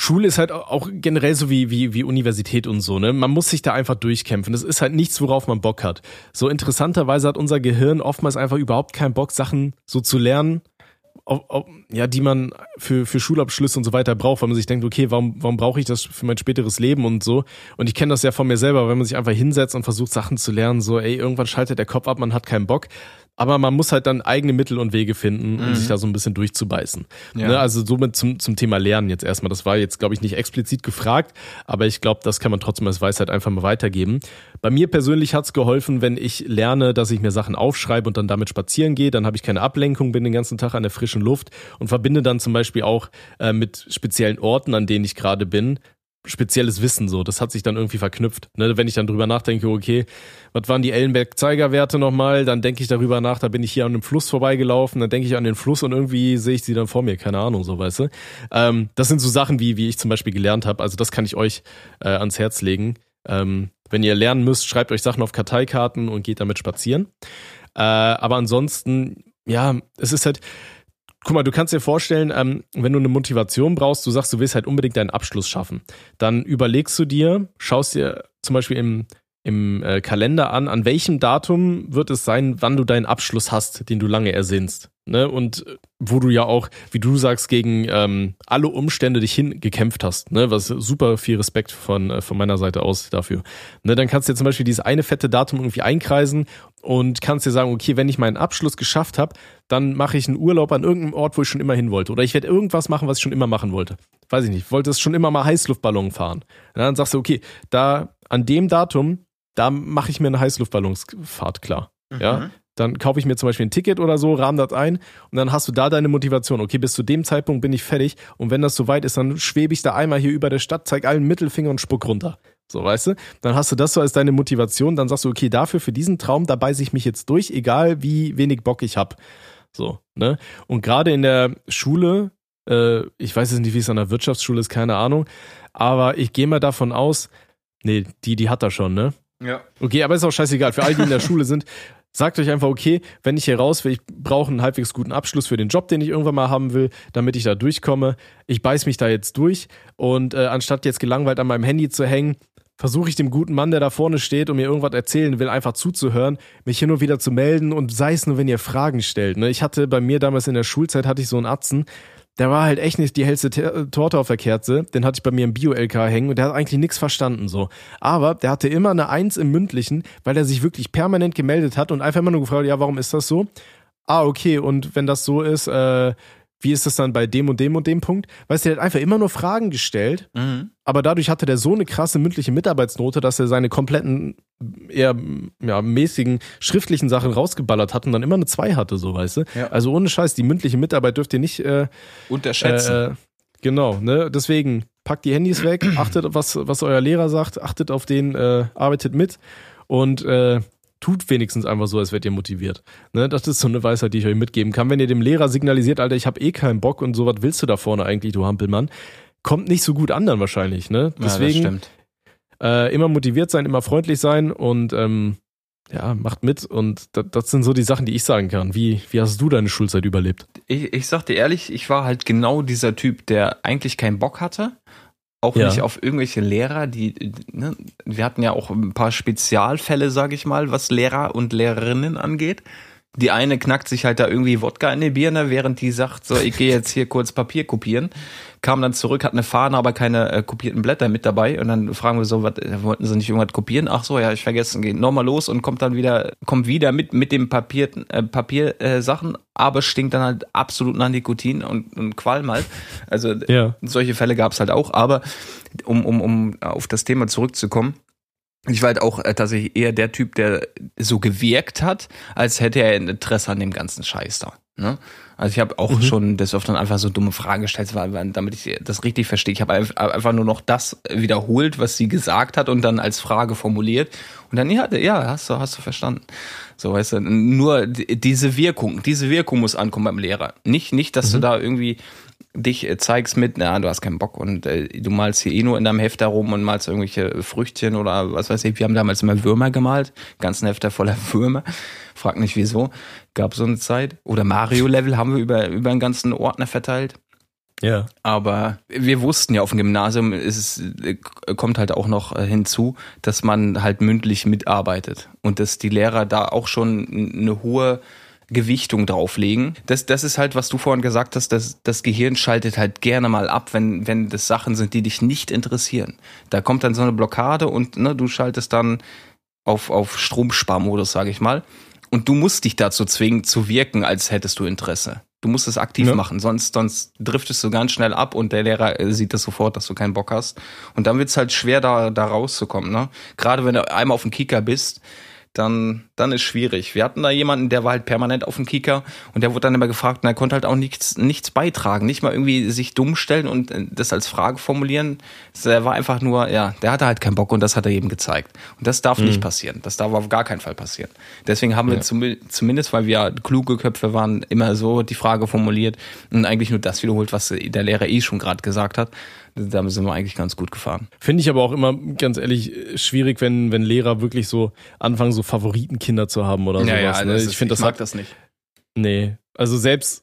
[SPEAKER 1] Schule ist halt auch generell so wie, wie, wie Universität und so, ne? Man muss sich da einfach durchkämpfen. Das ist halt nichts, worauf man Bock hat. So interessanterweise hat unser Gehirn oftmals einfach überhaupt keinen Bock, Sachen so zu lernen, au- au- ja, die man für, für Schulabschlüsse und so weiter braucht, weil man sich denkt, okay, warum, warum brauche ich das für mein späteres Leben und so. Und ich kenne das ja von mir selber, wenn man sich einfach hinsetzt und versucht, Sachen zu lernen, so, ey, irgendwann schaltet der Kopf ab, man hat keinen Bock. Aber man muss halt dann eigene Mittel und Wege finden, um sich da so ein bisschen durchzubeißen.
[SPEAKER 2] Ja.
[SPEAKER 1] Ne? Also somit zum, zum Thema Lernen jetzt erstmal. Das war jetzt, glaube ich, nicht explizit gefragt, aber ich glaube, das kann man trotzdem als Weisheit einfach mal weitergeben. Bei mir persönlich hat's geholfen, wenn ich lerne, dass ich mir Sachen aufschreibe und dann damit spazieren gehe. Dann habe ich keine Ablenkung, bin den ganzen Tag an der frischen Luft und verbinde dann zum Beispiel auch äh, mit speziellen Orten, an denen ich gerade bin, spezielles Wissen so. Das hat sich dann irgendwie verknüpft. Ne? Wenn ich dann drüber nachdenke, okay, was waren die Ellenberg-Zeigerwerte nochmal? Dann denke ich darüber nach, da bin ich hier an einem Fluss vorbeigelaufen, dann denke ich an den Fluss und irgendwie sehe ich sie dann vor mir, keine Ahnung, so weißt du. Ähm, das sind so Sachen, wie, wie ich zum Beispiel gelernt habe. Also das kann ich euch äh, ans Herz legen. Ähm, wenn ihr lernen müsst, schreibt euch Sachen auf Karteikarten und geht damit spazieren. Äh, aber ansonsten, ja, es ist halt, guck mal, du kannst dir vorstellen, ähm, wenn du eine Motivation brauchst, du sagst, du willst halt unbedingt deinen Abschluss schaffen, dann überlegst du dir, schaust dir zum Beispiel im, im äh, Kalender an, an welchem Datum wird es sein, wann du deinen Abschluss hast, den du lange ersehnst. Ne? Und äh, wo du ja auch, wie du sagst, gegen ähm, alle Umstände dich hingekämpft hast, ne? was super viel Respekt von, äh, von meiner Seite aus dafür. Ne? Dann kannst du dir zum Beispiel dieses eine fette Datum irgendwie einkreisen und kannst dir sagen, okay, wenn ich meinen Abschluss geschafft habe, dann mache ich einen Urlaub an irgendeinem Ort, wo ich schon immer hin wollte. Oder ich werde irgendwas machen, was ich schon immer machen wollte. Weiß ich nicht, wollte es schon immer mal Heißluftballon fahren. Ja, dann sagst du, okay, da an dem Datum, da mache ich mir eine Heißluftballonsfahrt klar. Ja, dann kaufe ich mir zum Beispiel ein Ticket oder so, rahm das ein und dann hast du da deine Motivation. Okay, bis zu dem Zeitpunkt bin ich fertig und wenn das soweit ist, dann schwebe ich da einmal hier über der Stadt, zeig allen Mittelfinger und spuck runter. So, weißt du? Dann hast du das so als deine Motivation, dann sagst du, okay, dafür, für diesen Traum, da beiße ich mich jetzt durch, egal wie wenig Bock ich hab. So, ne? Und gerade in der Schule, äh, ich weiß jetzt nicht, wie es an der Wirtschaftsschule ist, keine Ahnung, aber ich gehe mal davon aus, nee, die, die hat er schon, ne?
[SPEAKER 2] Ja.
[SPEAKER 1] Okay, aber ist auch scheißegal. Für all die in der Schule sind, Sagt euch einfach, okay, wenn ich hier raus will, ich brauche einen halbwegs guten Abschluss für den Job, den ich irgendwann mal haben will, damit ich da durchkomme. Ich beiß mich da jetzt durch und äh, anstatt jetzt gelangweilt an meinem Handy zu hängen, versuche ich dem guten Mann, der da vorne steht und mir irgendwas erzählen will, einfach zuzuhören, mich hin und wieder zu melden und sei es nur, wenn ihr Fragen stellt. Ne? Ich hatte bei mir damals in der Schulzeit, hatte ich so einen Atzen, der war halt echt nicht die hellste Te Torte auf der Kerze. Den hatte ich bei mir im Bio-LK hängen und der hat eigentlich nichts verstanden so. Aber der hatte immer eine Eins im Mündlichen, weil er sich wirklich permanent gemeldet hat und einfach immer nur gefragt, ja, warum ist das so? Ah, okay, und wenn das so ist, äh, wie ist das dann bei dem und dem und dem Punkt? Weißt du, der hat einfach immer nur Fragen gestellt,
[SPEAKER 2] Mhm.
[SPEAKER 1] aber dadurch hatte der so eine krasse mündliche Mitarbeitsnote, dass er seine kompletten, eher ja, mäßigen schriftlichen Sachen rausgeballert hat und dann immer eine 2 hatte, so weißt du.
[SPEAKER 2] Ja.
[SPEAKER 1] Also ohne Scheiß, die mündliche Mitarbeit dürft ihr nicht äh,
[SPEAKER 2] Unterschätzen.
[SPEAKER 1] äh, genau, ne? Deswegen packt die Handys weg, achtet, was, was euer Lehrer sagt, achtet auf den, äh, arbeitet mit und äh, tut wenigstens einfach so, als wärt ihr motiviert. Ne? Das ist so eine Weisheit, die ich euch mitgeben kann. Wenn ihr dem Lehrer signalisiert, Alter, ich habe eh keinen Bock und so, was willst du da vorne eigentlich, du Hampelmann? Kommt nicht so gut an dann wahrscheinlich, ne?
[SPEAKER 2] ja, das
[SPEAKER 1] Deswegen
[SPEAKER 2] stimmt.
[SPEAKER 1] äh, immer motiviert sein, immer freundlich sein und ähm, ja, macht mit. Und das, das sind so die Sachen, die ich sagen kann. Wie, wie hast du deine Schulzeit überlebt?
[SPEAKER 2] Ich, ich sag dir ehrlich, ich war halt genau dieser Typ, der eigentlich keinen Bock hatte. Auch
[SPEAKER 1] Ja.
[SPEAKER 2] nicht auf irgendwelche Lehrer, die, ne, wir hatten ja auch ein paar Spezialfälle, sag ich mal, was Lehrer und Lehrerinnen angeht. Die eine knackt sich halt da irgendwie Wodka in die Birne, während die sagt, so, ich gehe jetzt hier kurz Papier kopieren. Kam dann zurück, hat eine Fahne, aber keine äh, kopierten Blätter mit dabei. Und dann fragen wir so, was, äh, wollten sie nicht irgendwas kopieren? Ach so, ja, ich vergessen, geht nochmal los und kommt dann wieder, kommt wieder mit, mit dem Papierten, äh, Papier, äh, aber stinkt dann halt absolut nach Nikotin und, und Qualm halt. Also
[SPEAKER 1] Ja.
[SPEAKER 2] solche Fälle gab es halt auch, aber um, um, um auf das Thema zurückzukommen, ich war halt auch äh, tatsächlich eher der Typ, der so gewirkt hat, als hätte er ein Interesse an dem ganzen Scheiß da. Ne? Also ich habe auch
[SPEAKER 1] Mhm.
[SPEAKER 2] schon des Öfteren einfach so dumme Fragen gestellt, damit ich das richtig verstehe. Ich habe einf- einfach nur noch das wiederholt, was sie gesagt hat und dann als Frage formuliert. Und dann, ja, ja, hast du, hast du verstanden. So, weißt du, nur die- diese Wirkung, diese Wirkung muss ankommen beim Lehrer. Nicht, nicht, dass du da irgendwie dich äh, zeigst mit, na, du hast keinen Bock und äh, du malst hier eh nur in deinem Heft herum und malst irgendwelche Früchtchen oder was weiß ich. Wir haben damals immer Würmer gemalt, ganzen Hefter voller Würmer. Frag nicht wieso. Gab so eine Zeit. Oder Mario-Level haben wir über, über einen ganzen Ordner verteilt.
[SPEAKER 1] Ja.
[SPEAKER 2] Aber wir wussten ja auf dem Gymnasium, ist es kommt halt auch noch hinzu, dass man halt mündlich mitarbeitet und dass die Lehrer da auch schon eine hohe Gewichtung drauflegen. Das, das ist halt, was du vorhin gesagt hast, das, das Gehirn schaltet halt gerne mal ab, wenn, wenn das Sachen sind, die dich nicht interessieren. Da kommt dann so eine Blockade und ne, du schaltest dann auf, auf Stromsparmodus, sage ich mal. Und du musst dich dazu zwingen, zu wirken, als hättest du Interesse. Du musst es aktiv
[SPEAKER 1] Ja.
[SPEAKER 2] machen, sonst, sonst driftest du ganz schnell ab und der Lehrer äh, sieht das sofort, dass du keinen Bock hast. Und dann wird's halt schwer, da, da rauszukommen. Ne? Gerade wenn du einmal auf dem Kicker bist, dann, dann ist schwierig. Wir hatten da jemanden, der war halt permanent auf dem Kicker und der wurde dann immer gefragt und er konnte halt auch nichts, nichts beitragen, nicht mal irgendwie sich dumm stellen und äh, das als Frage formulieren. Der war einfach nur, ja, der hatte halt keinen Bock und das hat er jedem gezeigt. Und das darf nicht passieren. Das darf auf gar keinen Fall passieren. Deswegen haben wir zum, zumindest, weil wir kluge Köpfe waren, immer so die Frage formuliert und eigentlich nur das wiederholt, was der Lehrer eh schon gerade gesagt hat. Damit sind wir eigentlich ganz gut gefahren.
[SPEAKER 1] Finde ich aber auch immer, ganz ehrlich, schwierig, wenn, wenn Lehrer wirklich so anfangen, so Favoritenkinder zu haben oder sowas. ne? Ich finde, das
[SPEAKER 2] mag
[SPEAKER 1] hat,
[SPEAKER 2] das nicht.
[SPEAKER 1] nee. Also selbst,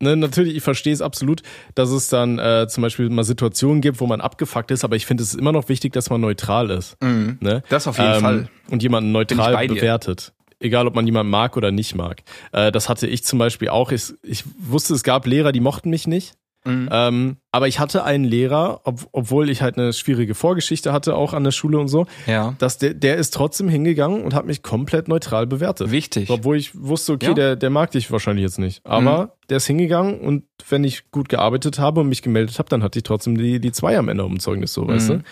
[SPEAKER 1] ne, natürlich, ich verstehe es absolut, dass es dann äh, zum Beispiel mal Situationen gibt, wo man abgefuckt ist, aber ich finde, es ist immer noch wichtig, dass man neutral ist.
[SPEAKER 2] Mhm.
[SPEAKER 1] Ne?
[SPEAKER 2] Das auf jeden
[SPEAKER 1] Ähm,
[SPEAKER 2] Fall.
[SPEAKER 1] Und jemanden
[SPEAKER 2] Bin ich
[SPEAKER 1] neutral bewertet. Egal, ob man jemanden mag oder nicht mag. Äh, das hatte ich zum Beispiel auch. Ich, ich wusste, es gab Lehrer, die mochten mich nicht.
[SPEAKER 2] Mhm.
[SPEAKER 1] Ähm, aber ich hatte einen Lehrer, ob, obwohl ich halt eine schwierige Vorgeschichte hatte, auch an der Schule und so,
[SPEAKER 2] Ja.
[SPEAKER 1] dass der, der ist trotzdem hingegangen und hat mich komplett neutral bewertet.
[SPEAKER 2] Wichtig.
[SPEAKER 1] Obwohl ich wusste, okay,
[SPEAKER 2] Ja.
[SPEAKER 1] der, der mag dich wahrscheinlich jetzt nicht. Aber der ist hingegangen und wenn ich gut gearbeitet habe und mich gemeldet habe, dann hatte ich trotzdem die, die zwei am Ende dem Zeugnis, so, weißt du?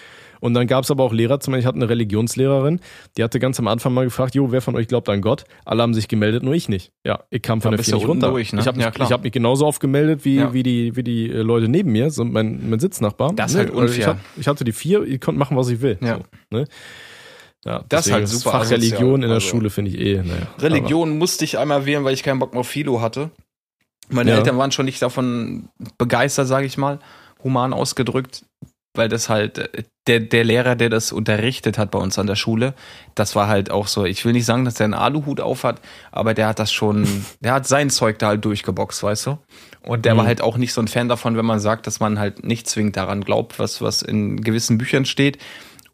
[SPEAKER 1] Und dann gab es aber auch Lehrer, zum Beispiel, ich hatte eine Religionslehrerin, die hatte ganz am Anfang mal gefragt, jo, wer von euch glaubt an Gott? Alle haben sich gemeldet, nur ich nicht. Ja, ich kam von
[SPEAKER 2] Ja,
[SPEAKER 1] der vier nicht runter.
[SPEAKER 2] durch, ne?
[SPEAKER 1] Ich habe mich,
[SPEAKER 2] Ja,
[SPEAKER 1] ich hab mich genauso oft gemeldet wie,
[SPEAKER 2] Ja.
[SPEAKER 1] wie, die, wie die äh, Leute neben mir, so mein, mein Sitznachbar.
[SPEAKER 2] Das ist halt
[SPEAKER 1] also Ich,
[SPEAKER 2] unfair.
[SPEAKER 1] hab, ich hatte die vier, ich konnte machen, was ich will.
[SPEAKER 2] Ja.
[SPEAKER 1] So, ne? ja
[SPEAKER 2] Das ist halt super
[SPEAKER 1] Fach
[SPEAKER 2] asozial,
[SPEAKER 1] Religion in der
[SPEAKER 2] also.
[SPEAKER 1] Schule finde ich eh, naja.
[SPEAKER 2] Religion musste ich einmal wählen, weil ich keinen Bock mehr auf Philo hatte. Meine
[SPEAKER 1] Ja.
[SPEAKER 2] Eltern waren schon nicht davon begeistert, sage ich mal, human ausgedrückt. Weil das halt äh, der, der Lehrer, der das unterrichtet hat bei uns an der Schule, das war halt auch so, ich will nicht sagen, dass der einen Aluhut aufhat, aber der hat das schon, der hat sein Zeug da halt durchgeboxt, weißt du? Und der
[SPEAKER 1] Mhm.
[SPEAKER 2] war halt auch nicht so ein Fan davon, wenn man sagt, dass man halt nicht zwingend daran glaubt, was, was in gewissen Büchern steht,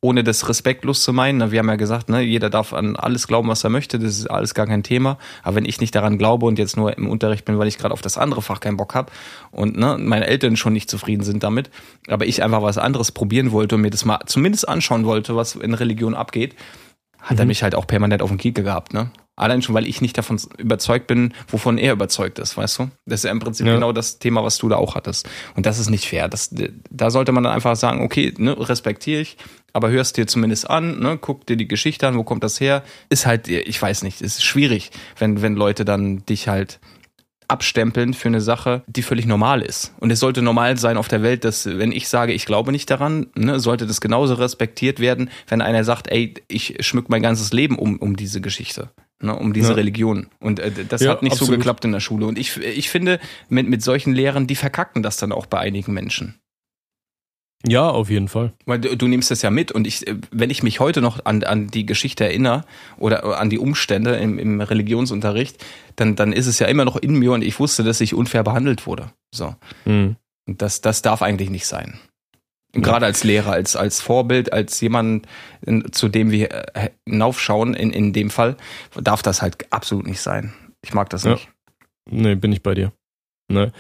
[SPEAKER 2] ohne das respektlos zu meinen. Wir haben ja gesagt, ne, jeder darf an alles glauben, was er möchte, das ist alles gar kein Thema. Aber wenn ich nicht daran glaube und jetzt nur im Unterricht bin, weil ich gerade auf das andere Fach keinen Bock habe und ne, meine Eltern schon nicht zufrieden sind damit, aber ich einfach was anderes probieren wollte und mir das mal zumindest anschauen wollte, was in Religion abgeht, hat er mich halt auch permanent auf den Kieker gehabt, ne? Allein schon, weil ich nicht davon überzeugt bin, wovon er überzeugt ist, weißt du? Das ist ja im Prinzip
[SPEAKER 1] Ja.
[SPEAKER 2] genau das Thema, was du da auch hattest. Und das ist nicht fair. Das, da sollte man dann einfach sagen, okay, ne, respektiere ich, aber hörst dir zumindest an, ne, guck dir die Geschichte an, wo kommt das her? Ist halt, ich weiß nicht, ist schwierig, wenn, wenn Leute dann dich halt abstempeln für eine Sache, die völlig normal ist. Und es sollte normal sein auf der Welt, dass wenn ich sage, ich glaube nicht daran, ne, sollte das genauso respektiert werden, wenn einer sagt, ey, ich schmück mein ganzes Leben um, um diese Geschichte. Ne, um diese
[SPEAKER 1] Ja.
[SPEAKER 2] Religion. Und äh, das
[SPEAKER 1] Ja,
[SPEAKER 2] hat nicht so
[SPEAKER 1] absolut.
[SPEAKER 2] geklappt in der Schule. Und ich, ich finde, mit, mit solchen Lehrern, die verkacken das dann auch bei einigen Menschen.
[SPEAKER 1] Ja, auf jeden Fall.
[SPEAKER 2] Weil du, du nimmst das ja mit und ich, äh, wenn ich mich heute noch an, an die Geschichte erinnere oder an die Umstände im, im Religionsunterricht, dann, dann ist es ja immer noch in mir und ich wusste, dass ich unfair behandelt wurde. So.
[SPEAKER 1] Mhm.
[SPEAKER 2] Und das, das darf eigentlich nicht sein. Gerade als Lehrer, als, als Vorbild, als jemand, in- zu dem wir äh, hinaufschauen, in, in dem Fall, darf das halt absolut nicht sein. Ich mag das
[SPEAKER 1] Ja.
[SPEAKER 2] nicht.
[SPEAKER 1] Nee, bin ich bei dir. Ne?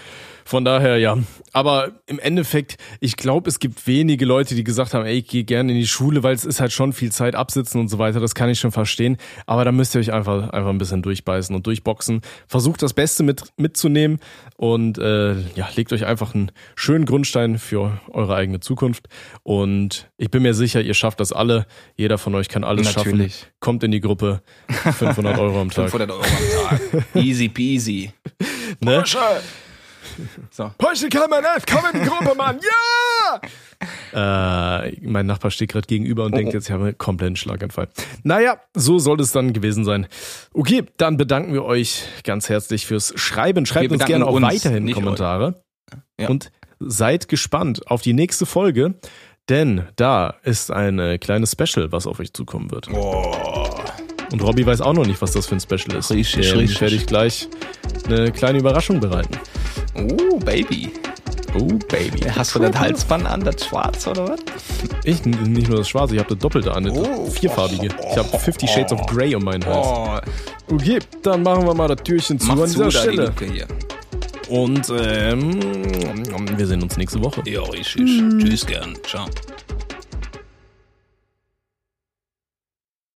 [SPEAKER 1] Von daher, ja. Aber im Endeffekt, ich glaube, es gibt wenige Leute, die gesagt haben, ey, ich gehe gerne in die Schule, weil es ist halt schon viel Zeit absitzen und so weiter. Das kann ich schon verstehen. Aber da müsst ihr euch einfach, einfach ein bisschen durchbeißen und durchboxen. Versucht das Beste mit, mitzunehmen und äh, ja, legt euch einfach einen schönen Grundstein für eure eigene Zukunft. Und ich bin mir sicher, ihr schafft das alle. Jeder von euch kann alles
[SPEAKER 2] Natürlich.
[SPEAKER 1] schaffen. Kommt in die Gruppe. 500 Euro am Tag.
[SPEAKER 2] 500 Euro am Tag. Easy peasy.
[SPEAKER 1] Ne?
[SPEAKER 2] So.
[SPEAKER 1] Porsche Kalman 11, komm in die Gruppe, Mann! Ja! Äh, mein Nachbar steht gerade gegenüber und
[SPEAKER 2] Oh,
[SPEAKER 1] denkt
[SPEAKER 2] oh.
[SPEAKER 1] jetzt, ich habe einen kompletten Schlaganfall. Naja, so soll es dann gewesen sein. Okay, dann bedanken wir euch ganz herzlich fürs Schreiben. Schreibt
[SPEAKER 2] Wir
[SPEAKER 1] uns gerne auch
[SPEAKER 2] uns,
[SPEAKER 1] weiterhin Kommentare.
[SPEAKER 2] Ja.
[SPEAKER 1] Und seid gespannt auf die nächste Folge, denn da ist ein äh, kleines Special, was auf euch zukommen wird. Und Robby weiß auch noch nicht, was das für ein Special ist.
[SPEAKER 2] Richtig,
[SPEAKER 1] Dem
[SPEAKER 2] richtig.
[SPEAKER 1] werde ich gleich eine kleine Überraschung bereiten.
[SPEAKER 2] Oh, Baby.
[SPEAKER 1] Oh, Baby.
[SPEAKER 2] Hast du das Halsband an, das schwarz oder was?
[SPEAKER 1] Ich nicht nur das Schwarze, ich habe das Doppelte an, das
[SPEAKER 2] Oh.
[SPEAKER 1] vierfarbige. Ich habe 50 Shades of Grey um meinen Hals.
[SPEAKER 2] Oh,
[SPEAKER 1] Okay, dann machen wir mal das Türchen zu
[SPEAKER 2] mach
[SPEAKER 1] an
[SPEAKER 2] zu
[SPEAKER 1] dieser
[SPEAKER 2] die
[SPEAKER 1] Stelle. Und ähm, wir sehen uns nächste Woche.
[SPEAKER 2] Ja, ich, ich. Tschüss gern. Ciao.